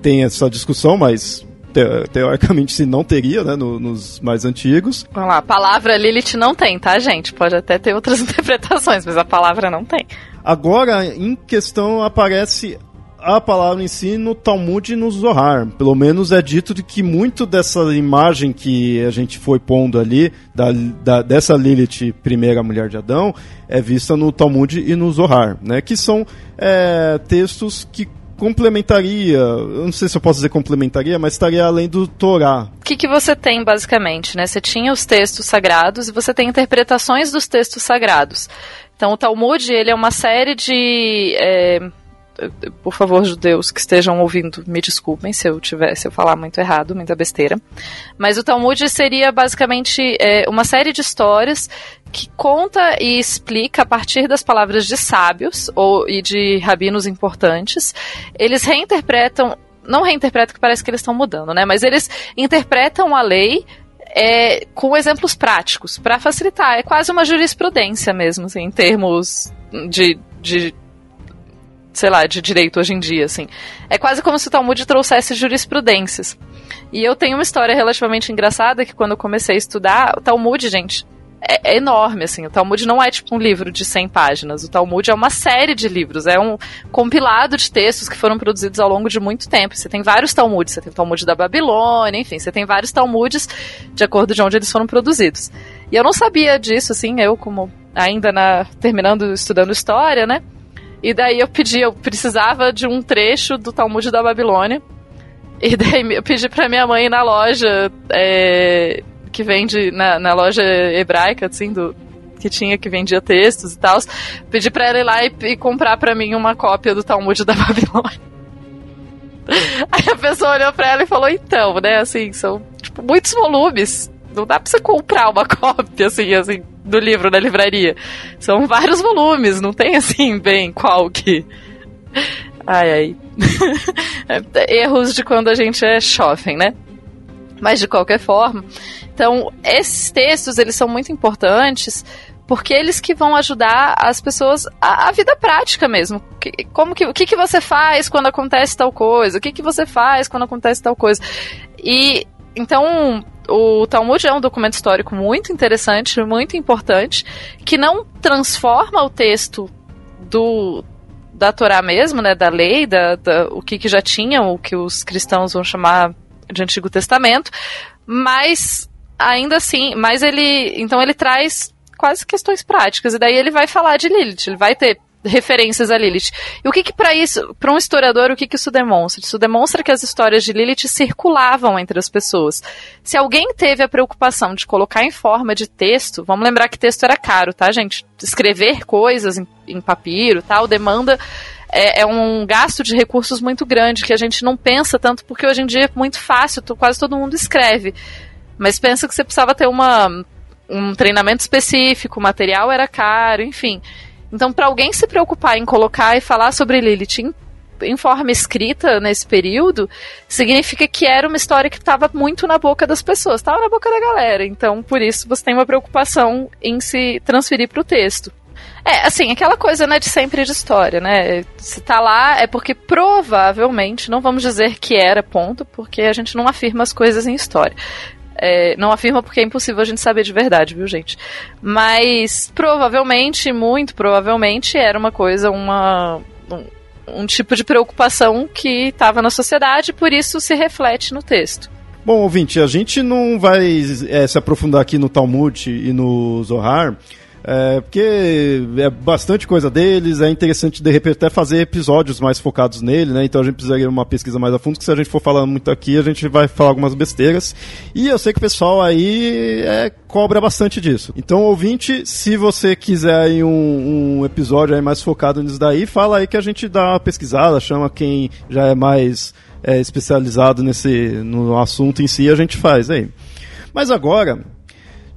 A: tem essa discussão, mas te, teoricamente se não teria, né, no, nos mais antigos.
E: Vamos lá, a palavra Lilith não tem, tá, gente? Pode até ter outras interpretações, mas a palavra não tem.
A: Agora, em questão, aparece a palavra em si no Talmud e no Zohar. Pelo menos é dito de que muito dessa imagem que a gente foi pondo ali, da, da, dessa Lilith, primeira mulher de Adão, é vista no Talmud e no Zohar, né? Que são é, textos que complementaria, eu não sei se eu posso dizer complementaria, mas estaria além do Torá.
E: O que, que você tem, basicamente, né? Você tinha os textos sagrados e você tem interpretações dos textos sagrados. Então, o Talmud, ele é uma série de... É por favor, judeus que estejam ouvindo, me desculpem se eu tiver, se eu falar muito errado, muita besteira. Mas o Talmud seria basicamente é, uma série de histórias que conta e explica a partir das palavras de sábios ou e de rabinos importantes. Eles reinterpretam, não reinterpretam que parece que eles estão mudando, né? Mas eles interpretam a lei é, com exemplos práticos para facilitar. É quase uma jurisprudência mesmo, assim, em termos de, de sei lá, de direito hoje em dia, assim. É quase como se o Talmud trouxesse jurisprudências. E eu tenho uma história relativamente engraçada que quando eu comecei a estudar, o Talmud, gente, é, é, enorme, assim. O Talmud não é tipo um livro de 100 páginas. O Talmud é uma série de livros. É um compilado de textos que foram produzidos ao longo de muito tempo. Você tem vários Talmuds. Você tem o Talmud da Babilônia, enfim. Você tem vários Talmuds de acordo de onde eles foram produzidos. E eu não sabia disso, assim. Eu, como ainda na, terminando estudando história, né? E daí eu pedi, eu precisava de um trecho do Talmud da Babilônia. E daí eu pedi pra minha mãe na loja é, que vende, na, na, loja hebraica, assim, do, que tinha, que vendia textos e tal. Pedi pra ela ir lá e, e comprar pra mim uma cópia do Talmud da Babilônia. Aí a pessoa olhou pra ela e falou, então, né, assim, são tipo, muitos volumes. Não dá pra você comprar uma cópia, assim, assim, do livro na livraria. São vários volumes, não tem assim bem qual que. Ai, ai. Erros de quando a gente é jovem, né? Mas de qualquer forma. Então, esses textos, eles são muito importantes porque eles que vão ajudar as pessoas a, a vida prática mesmo. Que, como que, o que, que você faz quando acontece tal coisa? O que, que você faz quando acontece tal coisa? E então, o Talmud é um documento histórico muito interessante, muito importante, que não transforma o texto do da Torá mesmo, né, da lei, da, da o que, que já tinha, o que os cristãos vão chamar de Antigo Testamento, mas ainda assim, mas ele, então ele traz quase questões práticas e daí ele vai falar de Lilith, ele vai ter referências a Lilith. E o que que para isso, para um historiador, o que que isso demonstra? Isso demonstra que as histórias de Lilith circulavam entre as pessoas. Se alguém teve a preocupação de colocar em forma de texto, vamos lembrar que texto era caro, tá, gente? Escrever coisas em, em papiro, tal, demanda é, é, um gasto de recursos muito grande que a gente não pensa tanto porque hoje em dia é muito fácil, quase todo mundo escreve. Mas pensa que você precisava ter uma um treinamento específico, o material era caro, enfim. Então, para alguém se preocupar em colocar e falar sobre Lilith em, em forma escrita nesse período, significa que era uma história que estava muito na boca das pessoas, estava na boca da galera. Então, por isso, você tem uma preocupação em se transferir para o texto. É, assim, aquela coisa, né, de sempre de história, né? Se tá lá é porque provavelmente, não vamos dizer que era, ponto, porque a gente não afirma as coisas em história. É, não afirma porque é impossível a gente saber de verdade, viu, gente? Mas provavelmente, muito provavelmente, era uma coisa, uma. Um, um tipo de preocupação que estava na sociedade, por isso se reflete no texto.
A: Bom, ouvinte, a gente não vai é, se aprofundar aqui no Talmud e no Zohar, é, porque é bastante coisa deles, é interessante de repente até fazer episódios mais focados nele, né? Então a gente precisaria uma pesquisa mais a fundo, que se a gente for falando muito aqui, a gente vai falar algumas besteiras. E eu sei que o pessoal aí é, cobra bastante disso. Então, ouvinte, se você quiser aí um, um episódio aí mais focado nisso daí, fala aí que a gente dá uma pesquisada, chama quem já é mais é, especializado nesse no assunto em si, a gente faz aí. Mas agora,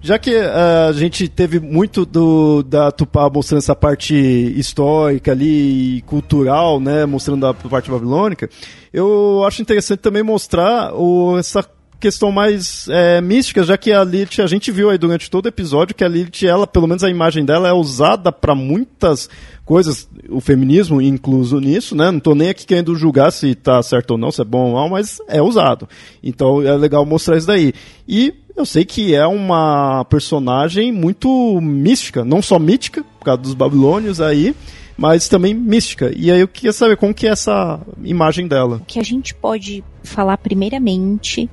A: já que uh, a gente teve muito do, da Tupá mostrando essa parte histórica ali, cultural, né, mostrando a parte babilônica, eu acho interessante também mostrar o, essa questão mais é, mística, já que a Lilith, a gente viu aí durante todo o episódio que a Lilith, ela, pelo menos a imagem dela é usada para muitas coisas, o feminismo incluso nisso, né? Não tô nem aqui querendo julgar se tá certo ou não, se é bom ou mal, mas é usado. Então é legal mostrar isso daí. E eu sei que é uma personagem muito mística, não só mítica, por causa dos babilônios aí, mas também mística. E aí eu queria saber como que é essa imagem dela.
D: O que a gente pode falar primeiramente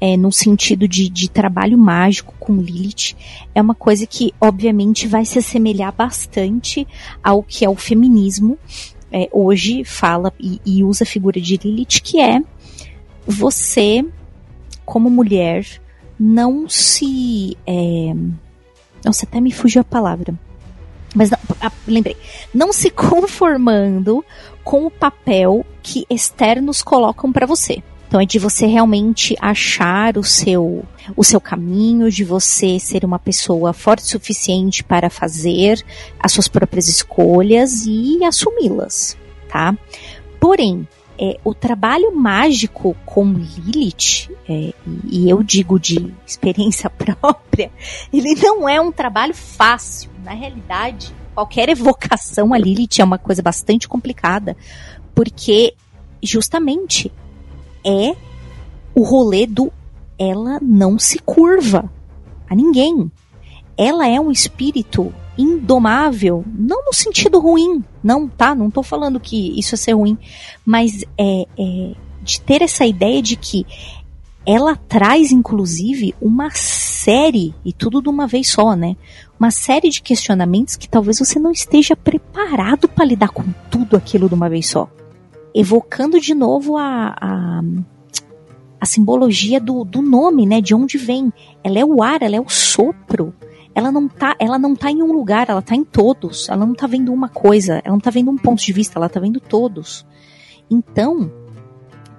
D: é, no sentido de, de trabalho mágico com Lilith, é uma coisa que obviamente vai se assemelhar bastante ao que é o feminismo. É, hoje fala e, e usa a figura de Lilith, que é você, como mulher, não se. É... Nossa, até me fugiu a palavra. Mas não, lembrei. Não se conformando com o papel que externos colocam para você. Então é de você realmente achar o seu o seu caminho, de você ser uma pessoa forte o suficiente para fazer as suas próprias escolhas e assumi-las, tá? Porém, é, o trabalho mágico com Lilith, é, e eu digo de experiência própria, ele não é um trabalho fácil. Na realidade, qualquer evocação a Lilith é uma coisa bastante complicada, porque justamente é o rolê do ela não se curva a ninguém. Ela é um espírito indomável, não no sentido ruim, não, tá? Não tô falando que isso é ser ruim, mas é, é de ter essa ideia de que ela traz, inclusive, uma série, e tudo de uma vez só, né? Uma série de questionamentos que talvez você não esteja preparado para lidar com tudo aquilo de uma vez só. Evocando de novo a, a, a simbologia do, do nome, né? De onde vem. Ela é o ar, ela é o sopro ela não tá, ela não tá em um lugar, ela tá em todos. Ela não tá vendo uma coisa, ela não tá vendo um ponto de vista, ela tá vendo todos. Então,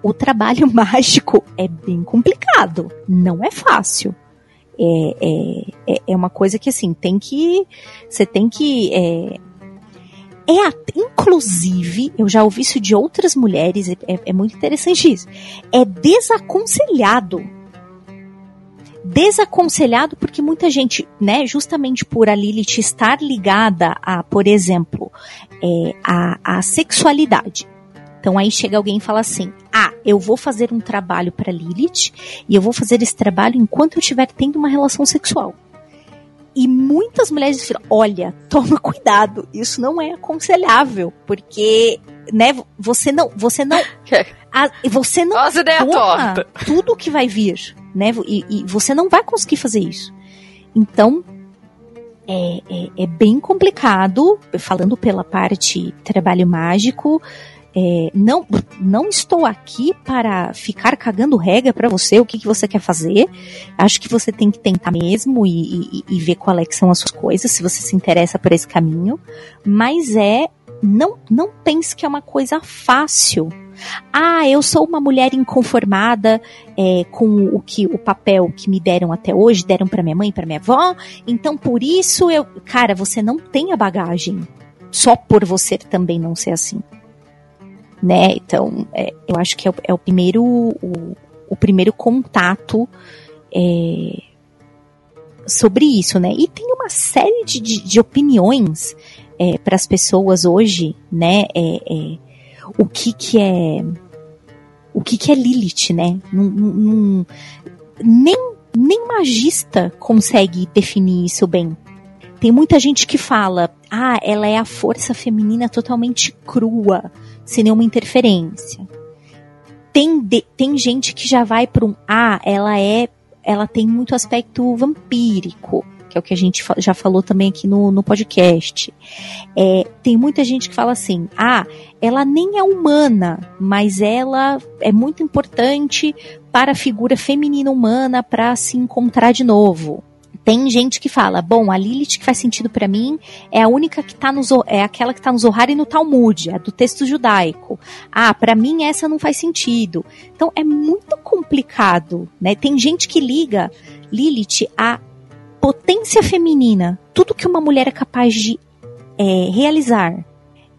D: o trabalho mágico é bem complicado, não é fácil. É, é, é, é uma coisa que assim, tem que. Você tem que. É, é inclusive, eu já ouvi isso de outras mulheres, é, é muito interessante isso. É desaconselhado desaconselhado porque muita gente, né, justamente por a Lilith estar ligada a, por exemplo, é, a, a sexualidade. Então aí chega alguém e fala assim: "Ah, eu vou fazer um trabalho para Lilith e eu vou fazer esse trabalho enquanto eu estiver tendo uma relação sexual". E muitas mulheres dizem: "Olha, toma cuidado, isso não é aconselhável, porque né, você não, você não, a, você não
E: Nossa
D: tudo que vai vir, né? E, e, você não vai conseguir fazer isso. Então, é, é, é, bem complicado, falando pela parte trabalho mágico. É, não, não estou aqui para ficar cagando regra para você o que, que você quer fazer. Acho que você tem que tentar mesmo e, e, e ver qual é que são as suas coisas, se você se interessa por esse caminho. Mas é não, não pense que é uma coisa fácil. Ah, eu sou uma mulher inconformada é, com o que o papel que me deram até hoje, deram para minha mãe, para minha avó. Então por isso eu, cara, você não tem a bagagem só por você também não ser assim, né? Então é, eu acho que é o, é o primeiro o, o, primeiro contato é, sobre isso, né? E tem uma série de, de, de opiniões é, para as pessoas hoje, né? É, é, o que que é o que que é Lilith, né? Num, num, nem nem magista consegue definir isso bem. Tem muita gente que fala, ah, ela é a força feminina totalmente crua, sem nenhuma interferência. Tem, de, tem gente que já vai para um, ah, ela é, ela tem muito aspecto vampírico que é o que a gente já falou também aqui no, no podcast. É, tem muita gente que fala assim: ah, ela nem é humana, mas ela é muito importante para a figura feminina humana para se encontrar de novo. Tem gente que fala, bom, a Lilith que faz sentido para mim é a única que tá no é aquela que tá no Zohar e no Talmud, é do texto judaico. Ah, para mim essa não faz sentido. Então é muito complicado, né? Tem gente que liga Lilith a potência feminina, tudo que uma mulher é capaz de é, realizar.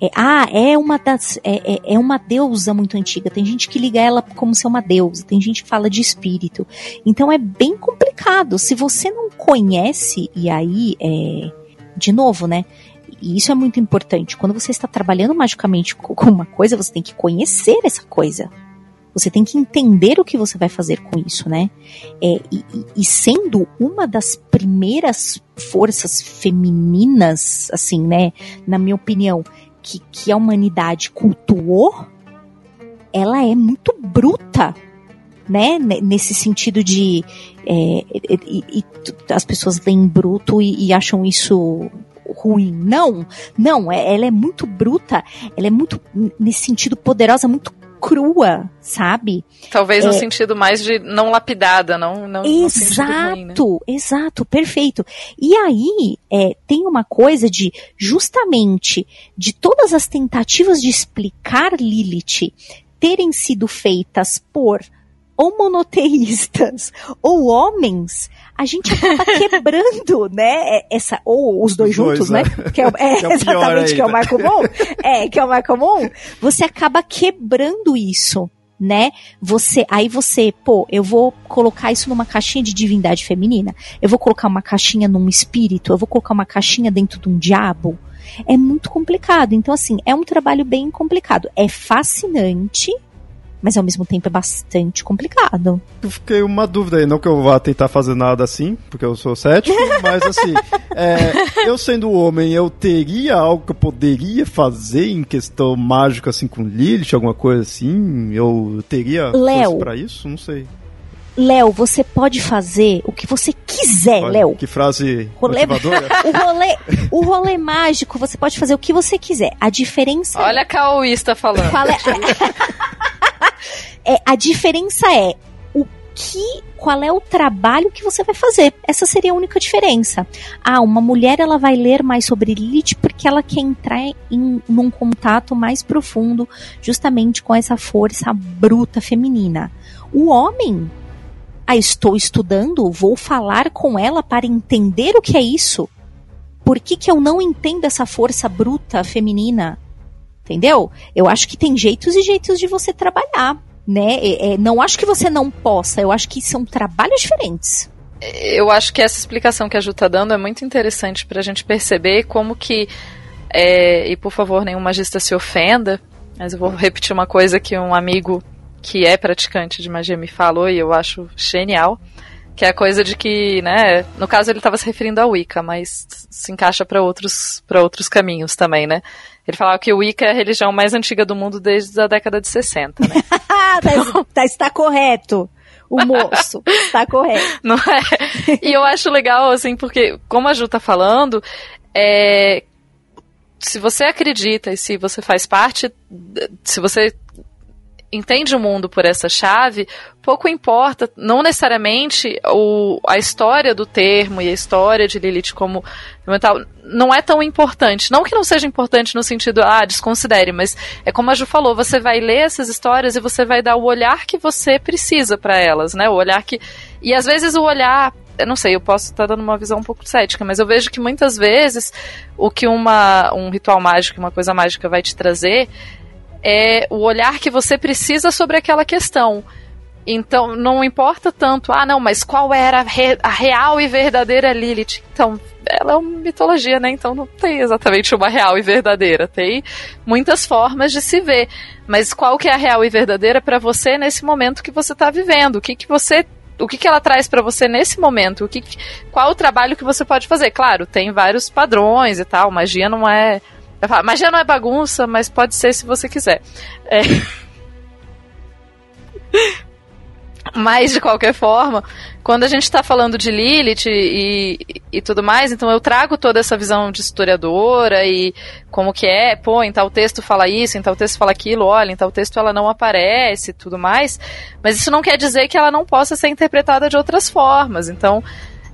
D: É, ah, é uma das. É, é, é, uma deusa muito antiga. Tem gente que liga ela como se é uma deusa, tem gente que fala de espírito. Então é bem complicado. Se você não conhece, e aí é. De novo, né? E isso é muito importante. Quando você está trabalhando magicamente com uma coisa, você tem que conhecer essa coisa. Você tem que entender o que você vai fazer com isso, né? É, e, e, sendo uma das primeiras forças femininas, assim, né? Na minha opinião, que, que a humanidade cultuou, ela é muito bruta, né? Nesse sentido de. É, e, e, as pessoas leem bruto e, e, acham isso ruim. Não, não, é, ela é muito bruta, ela é muito, nesse sentido, poderosa, muito crua, sabe?
E: Talvez no é, sentido mais de não lapidada, não, não
D: Exato, ruim, né? exato, perfeito. E aí é, tem uma coisa de justamente de todas as tentativas de explicar Lilith terem sido feitas por ou monoteístas ou homens, a gente acaba quebrando, né? Essa, ou os dois os juntos, né? né? Que é, é, que é exatamente, que é o mais comum. É, que é o mais comum. Você acaba quebrando isso né? Você, aí você, pô, eu vou colocar isso numa caixinha de divindade feminina, eu vou colocar uma caixinha num espírito, eu vou colocar uma caixinha dentro de um diabo. É muito complicado. Então, assim, é um trabalho bem complicado. É fascinante, mas ao mesmo tempo é bastante complicado.
A: Eu fiquei uma dúvida aí, não que eu vá tentar fazer nada assim, porque eu sou cético, mas assim, é, eu sendo homem, eu teria algo que eu poderia fazer em questão mágica, assim, com Lilith, alguma coisa assim? Eu teria
D: Léo,
A: para isso? Não sei.
D: Léo, você pode fazer o que você quiser, Léo.
A: Que frase
D: rolê... o, rolê, o rolê mágico, você pode fazer o que você quiser. A diferença.
E: Olha a Cauísta falando. Qual é...
D: a diferença é o que, qual é o trabalho que você vai fazer. Essa seria a única diferença. Ah, uma mulher ela vai ler mais sobre Lilith porque ela quer entrar em num contato mais profundo, justamente com essa força bruta feminina. O homem, ah, estou estudando, vou falar com ela para entender o que é isso. Por que, que eu não entendo essa força bruta feminina? Entendeu? Eu acho que tem jeitos e jeitos de você trabalhar, né? É, é, não acho que você não possa, eu acho que são trabalhos diferentes.
E: Eu acho que essa explicação que a Ju está dando é muito interessante para a gente perceber como que, é, e por favor, nenhum magista se ofenda, mas eu vou repetir uma coisa que um amigo que é praticante de magia me falou e eu acho genial, que é a coisa de que, né, no caso ele estava se referindo ao Wicca, mas se encaixa para outros outros caminhos também, né? Ele falava que o Wicca é a religião mais antiga do mundo desde a década de 60, né?
D: tá, tá, está correto o moço. está correto.
E: Não é? E eu acho legal, assim, porque, como a Ju tá falando, é, se você acredita e se você faz parte, se você entende o mundo por essa chave, pouco importa, não necessariamente o, a história do termo e a história de Lilith como mental não é tão importante. Não que não seja importante no sentido, ah, desconsidere, mas é como a Ju falou, você vai ler essas histórias e você vai dar o olhar que você precisa para elas, né? O olhar que. E às vezes o olhar eu não sei, eu posso estar tá dando uma visão um pouco cética, mas eu vejo que muitas vezes o que uma, um ritual mágico, uma coisa mágica vai te trazer é o olhar que você precisa sobre aquela questão. Então, não importa tanto, ah, não, mas qual era a, re a, real e verdadeira Lilith? Então, ela é uma mitologia, né? Então não tem exatamente uma real e verdadeira. Tem muitas formas de se ver. Mas qual que é a real e verdadeira para você nesse momento que você está vivendo? O que, que você. O que, que ela traz para você nesse momento? O que, qual o trabalho que você pode fazer? Claro, tem vários padrões e tal. Magia não é magia não é bagunça, mas pode ser se você quiser. É. Mas, de qualquer forma, quando a gente está falando de Lilith e, e, tudo mais, então eu trago toda essa visão de historiadora e como que é, pô, em tal texto fala isso, em tal texto fala aquilo, olha, em tal texto ela não aparece tudo mais, mas isso não quer dizer que ela não possa ser interpretada de outras formas. Então,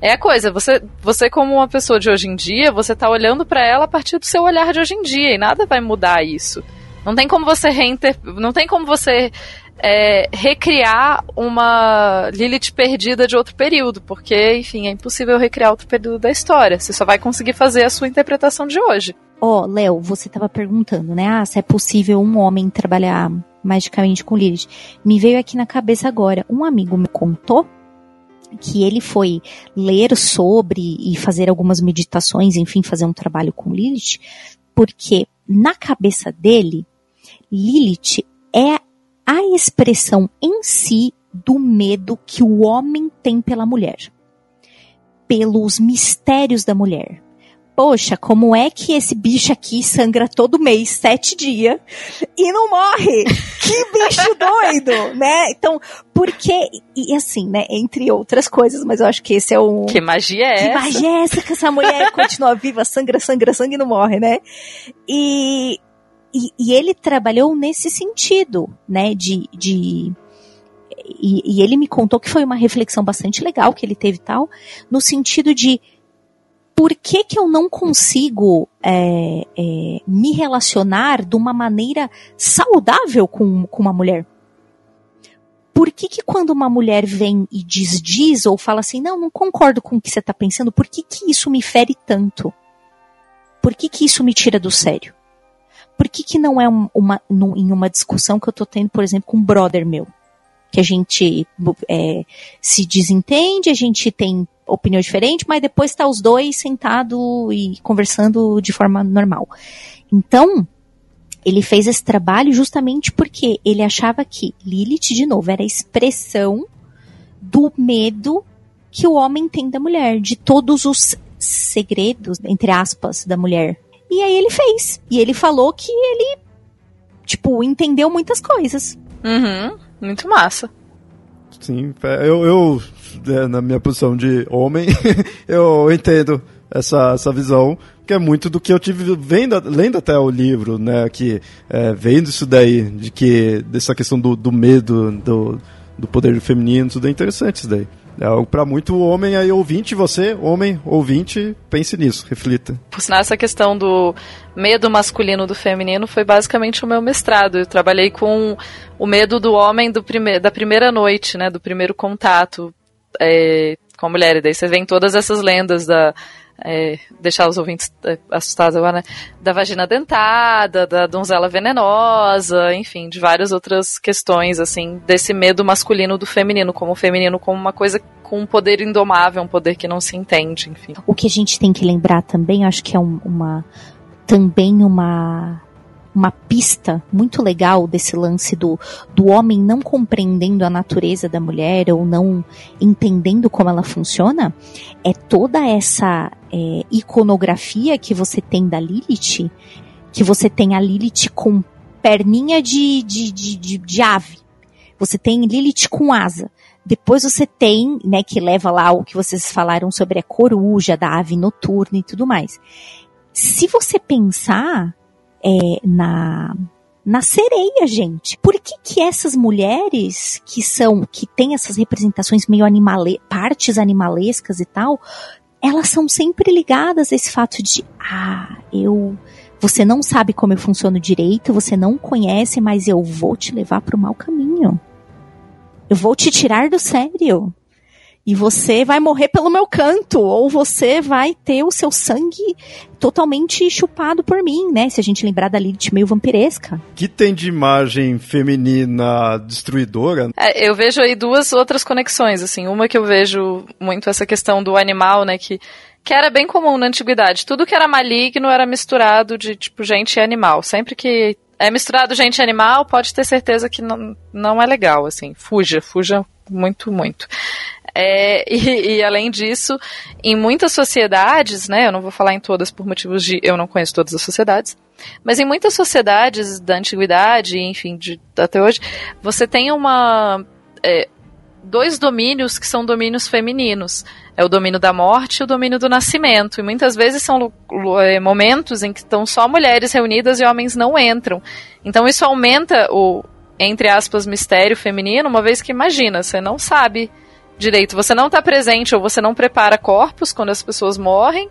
E: é a coisa, você, você como uma pessoa de hoje em dia, você tá olhando para ela a partir do seu olhar de hoje em dia e nada vai mudar isso. Não tem como você reinter... não tem como você é, recriar uma Lilith perdida de outro período, porque, enfim, é impossível recriar outro período da história. Você só vai conseguir fazer a sua interpretação de hoje.
D: ó, oh, Léo, você estava perguntando, né? Ah, se é possível um homem trabalhar magicamente com Lilith. Me veio aqui na cabeça agora. Um amigo me contou que ele foi ler sobre e fazer algumas meditações, enfim, fazer um trabalho com Lilith, porque na cabeça dele, Lilith é a expressão em si do medo que o homem tem pela mulher, pelos mistérios da mulher, poxa, como é que esse bicho aqui sangra todo mês, sete dias, e não morre? Que bicho doido, né? Então, porque, e assim, né, entre outras coisas, mas eu acho que esse é o...
E: Que magia é
D: que
E: essa?
D: Que magia é essa que essa mulher continua viva, sangra, sangra, sangue e não morre, né? E, e, e ele trabalhou nesse sentido, né, de... de e, e ele me contou que foi uma reflexão bastante legal que ele teve tal, no sentido de por que, que eu não consigo é, é, me relacionar de uma maneira saudável com, com uma mulher? Por que, que quando uma mulher vem e diz diz ou fala assim, não, não concordo com o que você está pensando, por que, que isso me fere tanto? Por que, que isso me tira do sério? Por que, que não é um, uma, em uma discussão que eu estou tendo, por exemplo, com um brother meu? Que a gente é, se desentende, a gente tem opinião diferente, mas depois está os dois sentados e conversando de forma normal. Então, ele fez esse trabalho justamente porque ele achava que Lilith, de novo, era a expressão do medo que o homem tem da mulher, de todos os segredos, entre aspas, da mulher. E aí ele fez. E ele falou que ele, tipo, entendeu muitas coisas.
E: Uhum, muito massa.
A: Sim, eu, eu né, na minha posição de homem, eu entendo essa, essa visão, que é muito do que eu tive vendo, lendo até o livro, né, que é, vendo isso daí, de que dessa questão do, do medo, do, do poder feminino, tudo é interessante isso daí. É para muito homem aí ouvinte, você, homem, ouvinte, pense nisso, reflita.
E: Por sinal, essa questão do medo masculino do feminino foi basicamente o meu mestrado. Eu trabalhei com o medo do homem do prime da primeira noite, né, do primeiro contato é, com a mulher. E daí você vê em todas essas lendas da. É, deixar os ouvintes é, assustados agora, né? Da vagina dentada, da donzela venenosa, enfim, de várias outras questões, assim, desse medo masculino do feminino, como o feminino como uma coisa com um poder indomável, um poder que não se entende, enfim.
D: O que a gente tem que lembrar também, acho que é um, uma também uma uma pista muito legal desse lance do, do homem não compreendendo a natureza da mulher ou não entendendo como ela funciona, é toda essa é, iconografia que você tem da Lilith, que você tem a Lilith com perninha de, de, de, de, de ave, você tem Lilith com asa, depois você tem, né, que leva lá o que vocês falaram sobre a coruja, da ave noturna e tudo mais. Se você pensar, é, na na sereia, gente. Por que que essas mulheres que são que têm essas representações meio animale, partes animalescas e tal, elas são sempre ligadas a esse fato de ah, eu você não sabe como eu funciono direito, você não conhece, mas eu vou te levar para o mau caminho. Eu vou te tirar do sério e você vai morrer pelo meu canto, ou você vai ter o seu sangue totalmente chupado por mim, né? Se a gente lembrar da Lilith meio vampiresca.
A: Que tem de imagem feminina destruidora?
E: É, eu vejo aí duas outras conexões, assim. Uma que eu vejo muito essa questão do animal, né? Que que era bem comum na antiguidade. Tudo que era maligno era misturado de, tipo, gente e animal. Sempre que é misturado gente e animal, pode ter certeza que não, não é legal, assim. Fuja, fuja muito, muito. É, e, e, além disso, em muitas sociedades, né, eu não vou falar em todas por motivos de eu não conheço todas as sociedades, mas em muitas sociedades da antiguidade, enfim, de, até hoje, você tem uma é, dois domínios que são domínios femininos. É o domínio da morte e o domínio do nascimento. E muitas vezes são é, momentos em que estão só mulheres reunidas e homens não entram. Então isso aumenta o, entre aspas, mistério feminino, uma vez que imagina, você não sabe direito. Você não está presente ou você não prepara corpos quando as pessoas morrem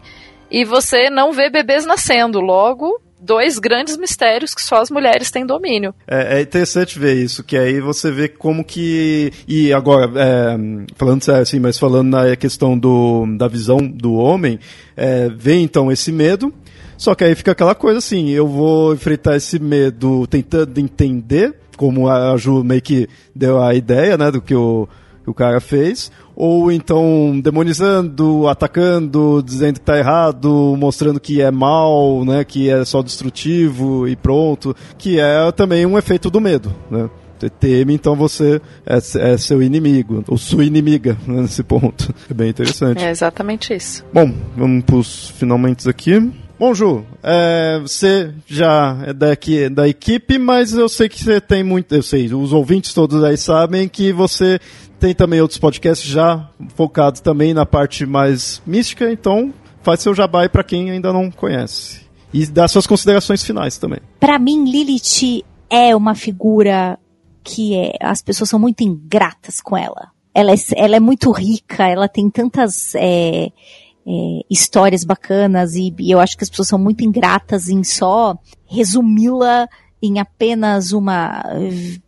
E: e você não vê bebês nascendo. Logo, dois grandes mistérios que só as mulheres têm domínio.
A: É, é interessante ver isso, que aí você vê como que. E agora, é, falando assim, mas falando na questão do, da visão do homem, é, vem então esse medo. Só que aí fica aquela coisa assim, eu vou enfrentar esse medo tentando entender, como a Ju meio que deu a ideia, né, do que o, que o cara fez, ou então demonizando, atacando, dizendo que tá errado, mostrando que é mal, né, que é só destrutivo e pronto, que é também um efeito do medo, né. Você teme, então você é, é seu inimigo, ou sua inimiga, né, nesse ponto. É bem interessante.
E: É exatamente isso.
A: Bom, vamos pros finalmente aqui. Bom, Ju, é, você já é daqui, da equipe, mas eu sei que você tem muito. Eu sei, os ouvintes todos aí sabem que você tem também outros podcasts já focados também na parte mais mística, então faz seu jabá aí pra quem ainda não conhece. E dá suas considerações finais também.
D: Para mim, Lilith é uma figura que é, as pessoas são muito ingratas com ela. Ela é, ela é muito rica, ela tem tantas é, é, histórias bacanas e, e eu acho que as pessoas são muito ingratas em só resumi-la em apenas uma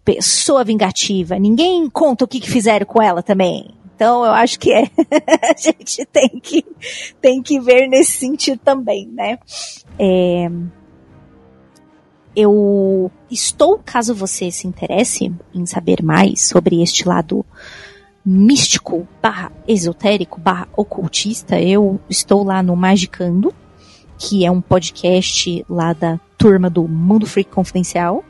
D: pessoa vingativa. Ninguém conta o que, que fizeram com ela também. Então eu acho que é, a gente tem que, tem que ver nesse sentido também, né? É, eu estou, caso você se interesse em saber mais sobre este lado místico barra esotérico barra ocultista, eu estou lá no Magicando, que é um podcast lá da turma do Mundo Freak Confidencial.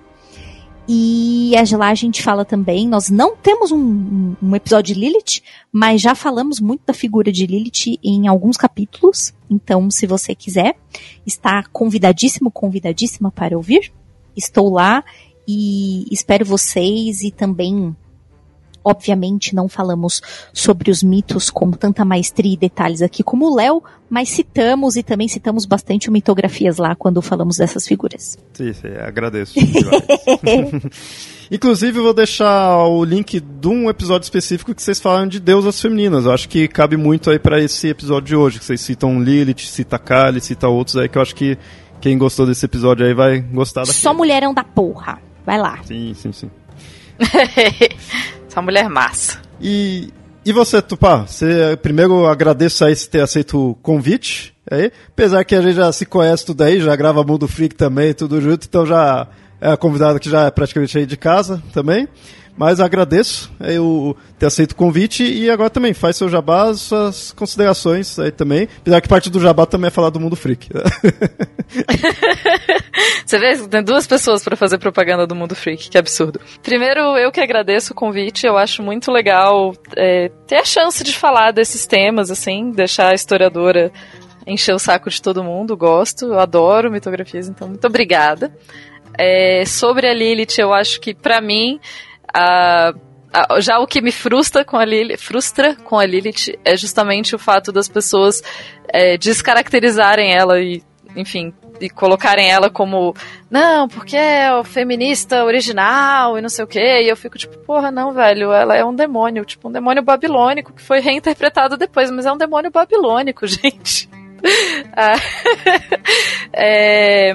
D: E lá a gente fala também, nós não temos um, um, episódio de Lilith, mas já falamos muito da figura de Lilith em alguns capítulos. Então, se você quiser, está convidadíssimo, convidadíssima para ouvir. Estou lá e espero vocês e também Obviamente não falamos sobre os mitos com tanta maestria e detalhes aqui como o Léo, mas citamos e também citamos bastante mitografias lá quando falamos dessas figuras.
A: Sim, sim, agradeço. Inclusive, eu vou deixar o link de um episódio específico que vocês falam de deusas femininas. Eu acho que cabe muito aí para esse episódio de hoje, que vocês citam Lilith, cita Kali, cita outros aí, que eu acho que quem gostou desse episódio aí vai gostar daqui.
D: Só mulherão da porra. Vai lá.
A: Sim, sim, sim.
E: Essa mulher massa.
A: E, e você, Tupá? Você, primeiro agradeço aí ter aceito o convite. Aí, apesar que a gente já se conhece tudo aí, já grava Mundo Freak também, tudo junto, então já é a convidada que já é praticamente aí de casa também. Mas agradeço eu ter aceito o convite e agora também faz seu jabá, suas considerações aí também. Apesar que parte do jabá também é falar do mundo freak.
E: Você vê, tem duas pessoas para fazer propaganda do mundo freak, que absurdo. Primeiro, eu que agradeço o convite, eu acho muito legal é, ter a chance de falar desses temas, assim, deixar a historiadora encher o saco de todo mundo, gosto, eu adoro mitografias, então muito obrigada. É, sobre a Lilith, eu acho que para mim a, a, já o que me frustra com a Lilith, frustra com a Lilith é justamente o fato das pessoas é, descaracterizarem ela e, enfim, e colocarem ela como não, porque é o feminista original e não sei o que. E eu fico tipo, porra, não, velho, ela é um demônio, tipo um demônio babilônico que foi reinterpretado depois, mas é um demônio babilônico, gente. ah, é,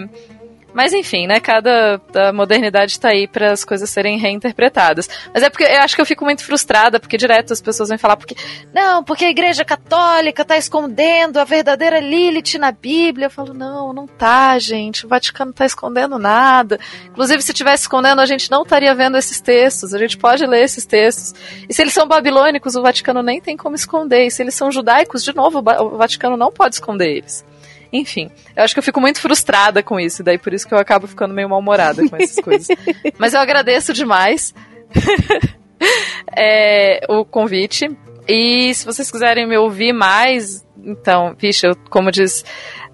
E: mas enfim, né? Cada a modernidade está aí para as coisas serem reinterpretadas. Mas é porque eu acho que eu fico muito frustrada, porque direto as pessoas vêm falar porque não, porque a Igreja Católica está escondendo a verdadeira Lilith na Bíblia. Eu falo, não, não tá, gente. O Vaticano não tá escondendo nada. Inclusive, se tivesse escondendo, a gente não estaria vendo esses textos. A gente pode ler esses textos. E se eles são babilônicos, o Vaticano nem tem como esconder. E se eles são judaicos, de novo, o Vaticano não pode esconder eles. Enfim, eu acho que eu fico muito frustrada com isso, daí por isso que eu acabo ficando meio mal-humorada com essas coisas. Mas eu agradeço demais é, o convite. E se vocês quiserem me ouvir mais, então, vixe, eu, como diz.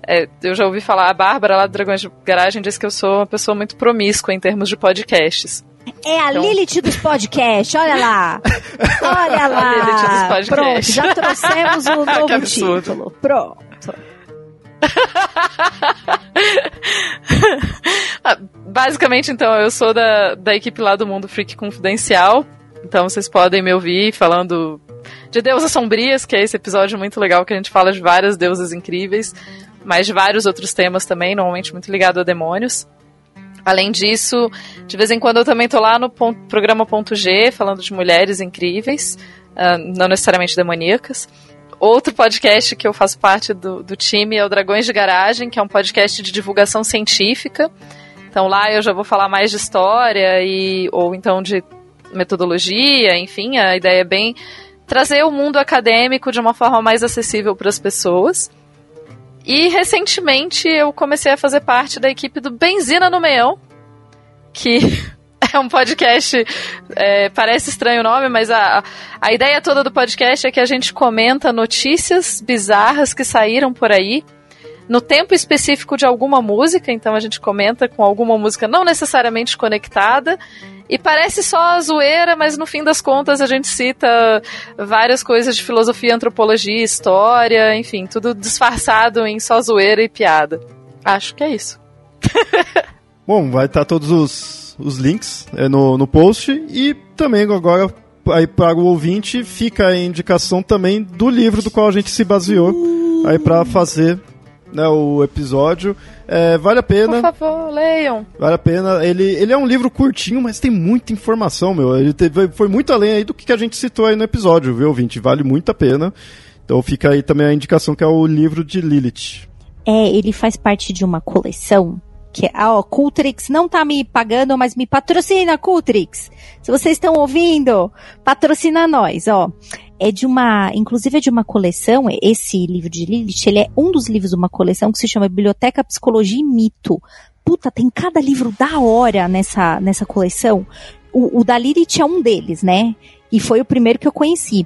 E: É, eu já ouvi falar, a Bárbara lá do Dragões de Garagem disse que eu sou uma pessoa muito promíscua em termos de podcasts.
D: É a então... Lilith dos podcasts, olha lá. Olha lá. A Lilith dos podcasts. Pronto, já trouxemos o novo título. Pronto.
E: Ah, basicamente, então, eu sou da, da equipe lá do Mundo Freak Confidencial. Então vocês podem me ouvir falando de deusas sombrias, que é esse episódio muito legal que a gente fala de várias deusas incríveis, mas de vários outros temas também, normalmente muito ligado a demônios. Além disso, de vez em quando eu também tô lá no ponto, programa Ponto G, falando de mulheres incríveis, uh, não necessariamente demoníacas. Outro podcast que eu faço parte do, do time é o Dragões de Garagem, que é um podcast de divulgação científica. Então lá eu já vou falar mais de história e ou então de metodologia, enfim, a ideia é bem trazer o mundo acadêmico de uma forma mais acessível para as pessoas. E recentemente eu comecei a fazer parte da equipe do Benzina no Meião, que é um podcast. É, parece estranho o nome, mas a, a ideia toda do podcast é que a gente comenta notícias bizarras que saíram por aí no tempo específico de alguma música, então a gente comenta com alguma música não necessariamente conectada. E parece só zoeira, mas no fim das contas a gente cita várias coisas de filosofia, antropologia, história, enfim, tudo disfarçado em só zoeira e piada. Acho que é isso.
A: Bom, vai estar todos os, os links é, no, no post e também agora aí para o ouvinte fica a indicação também do livro do qual a gente se baseou aí para fazer né, o episódio. É, vale a pena.
E: Por favor, leiam.
A: Vale a pena. Ele, ele é um livro curtinho, mas tem muita informação, meu. Ele teve, foi muito além aí do que a gente citou aí no episódio, viu, ouvinte? Vale muito a pena. Então fica aí também a indicação que é o livro de Lilith.
D: É, ele faz parte de uma coleção que é, ó, Cultrix não tá me pagando, mas me patrocina, Cultrix. Se vocês estão ouvindo, patrocina nós, ó é de uma, inclusive é de uma coleção, esse livro de Lilith, ele é um dos livros de uma coleção que se chama Biblioteca Psicologia e Mito. Puta, tem cada livro da hora nessa, nessa coleção. O, o da Lilith é um deles, né? E foi o primeiro que eu conheci.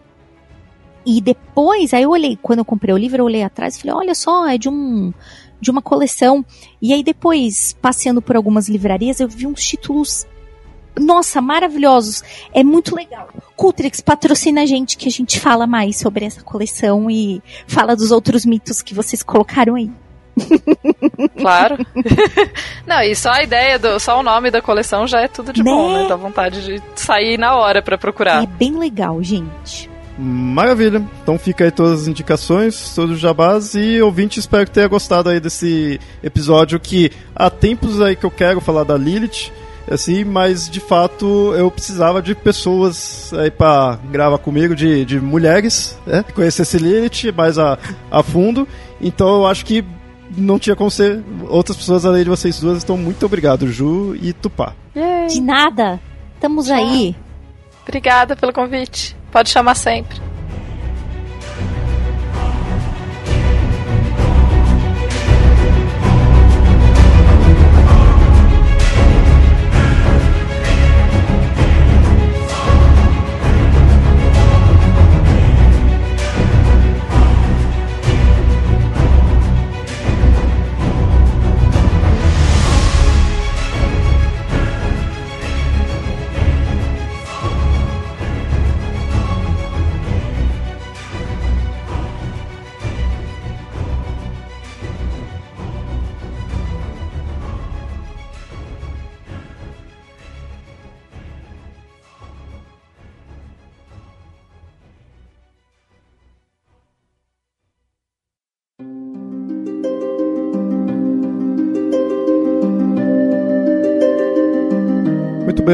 D: E depois, aí eu olhei, quando eu comprei o livro, eu olhei atrás e falei, olha só, é de um de uma coleção. E aí depois, passeando por algumas livrarias, eu vi uns títulos nossa, maravilhosos. É muito legal. Cultrix patrocina a gente que a gente fala mais sobre essa coleção e fala dos outros mitos que vocês colocaram aí.
E: Claro. Não, e só a ideia, do, só o nome da coleção já é tudo de né? bom, né? Dá vontade de sair na hora para procurar.
D: É bem legal, gente.
A: Maravilha. Então fica aí todas as indicações, todos os jabás e ouvinte, espero que tenha gostado aí desse episódio que há tempos aí que eu quero falar da Lilith assim, mas de fato eu precisava de pessoas aí para gravar comigo, de, de mulheres, né? Conhecer esse Lilith mais a, a fundo. Então eu acho que não tinha como ser outras pessoas além de vocês duas. Então muito obrigado, Ju e Tupá.
D: De nada. Estamos aí.
E: Obrigada pelo convite. Pode chamar sempre.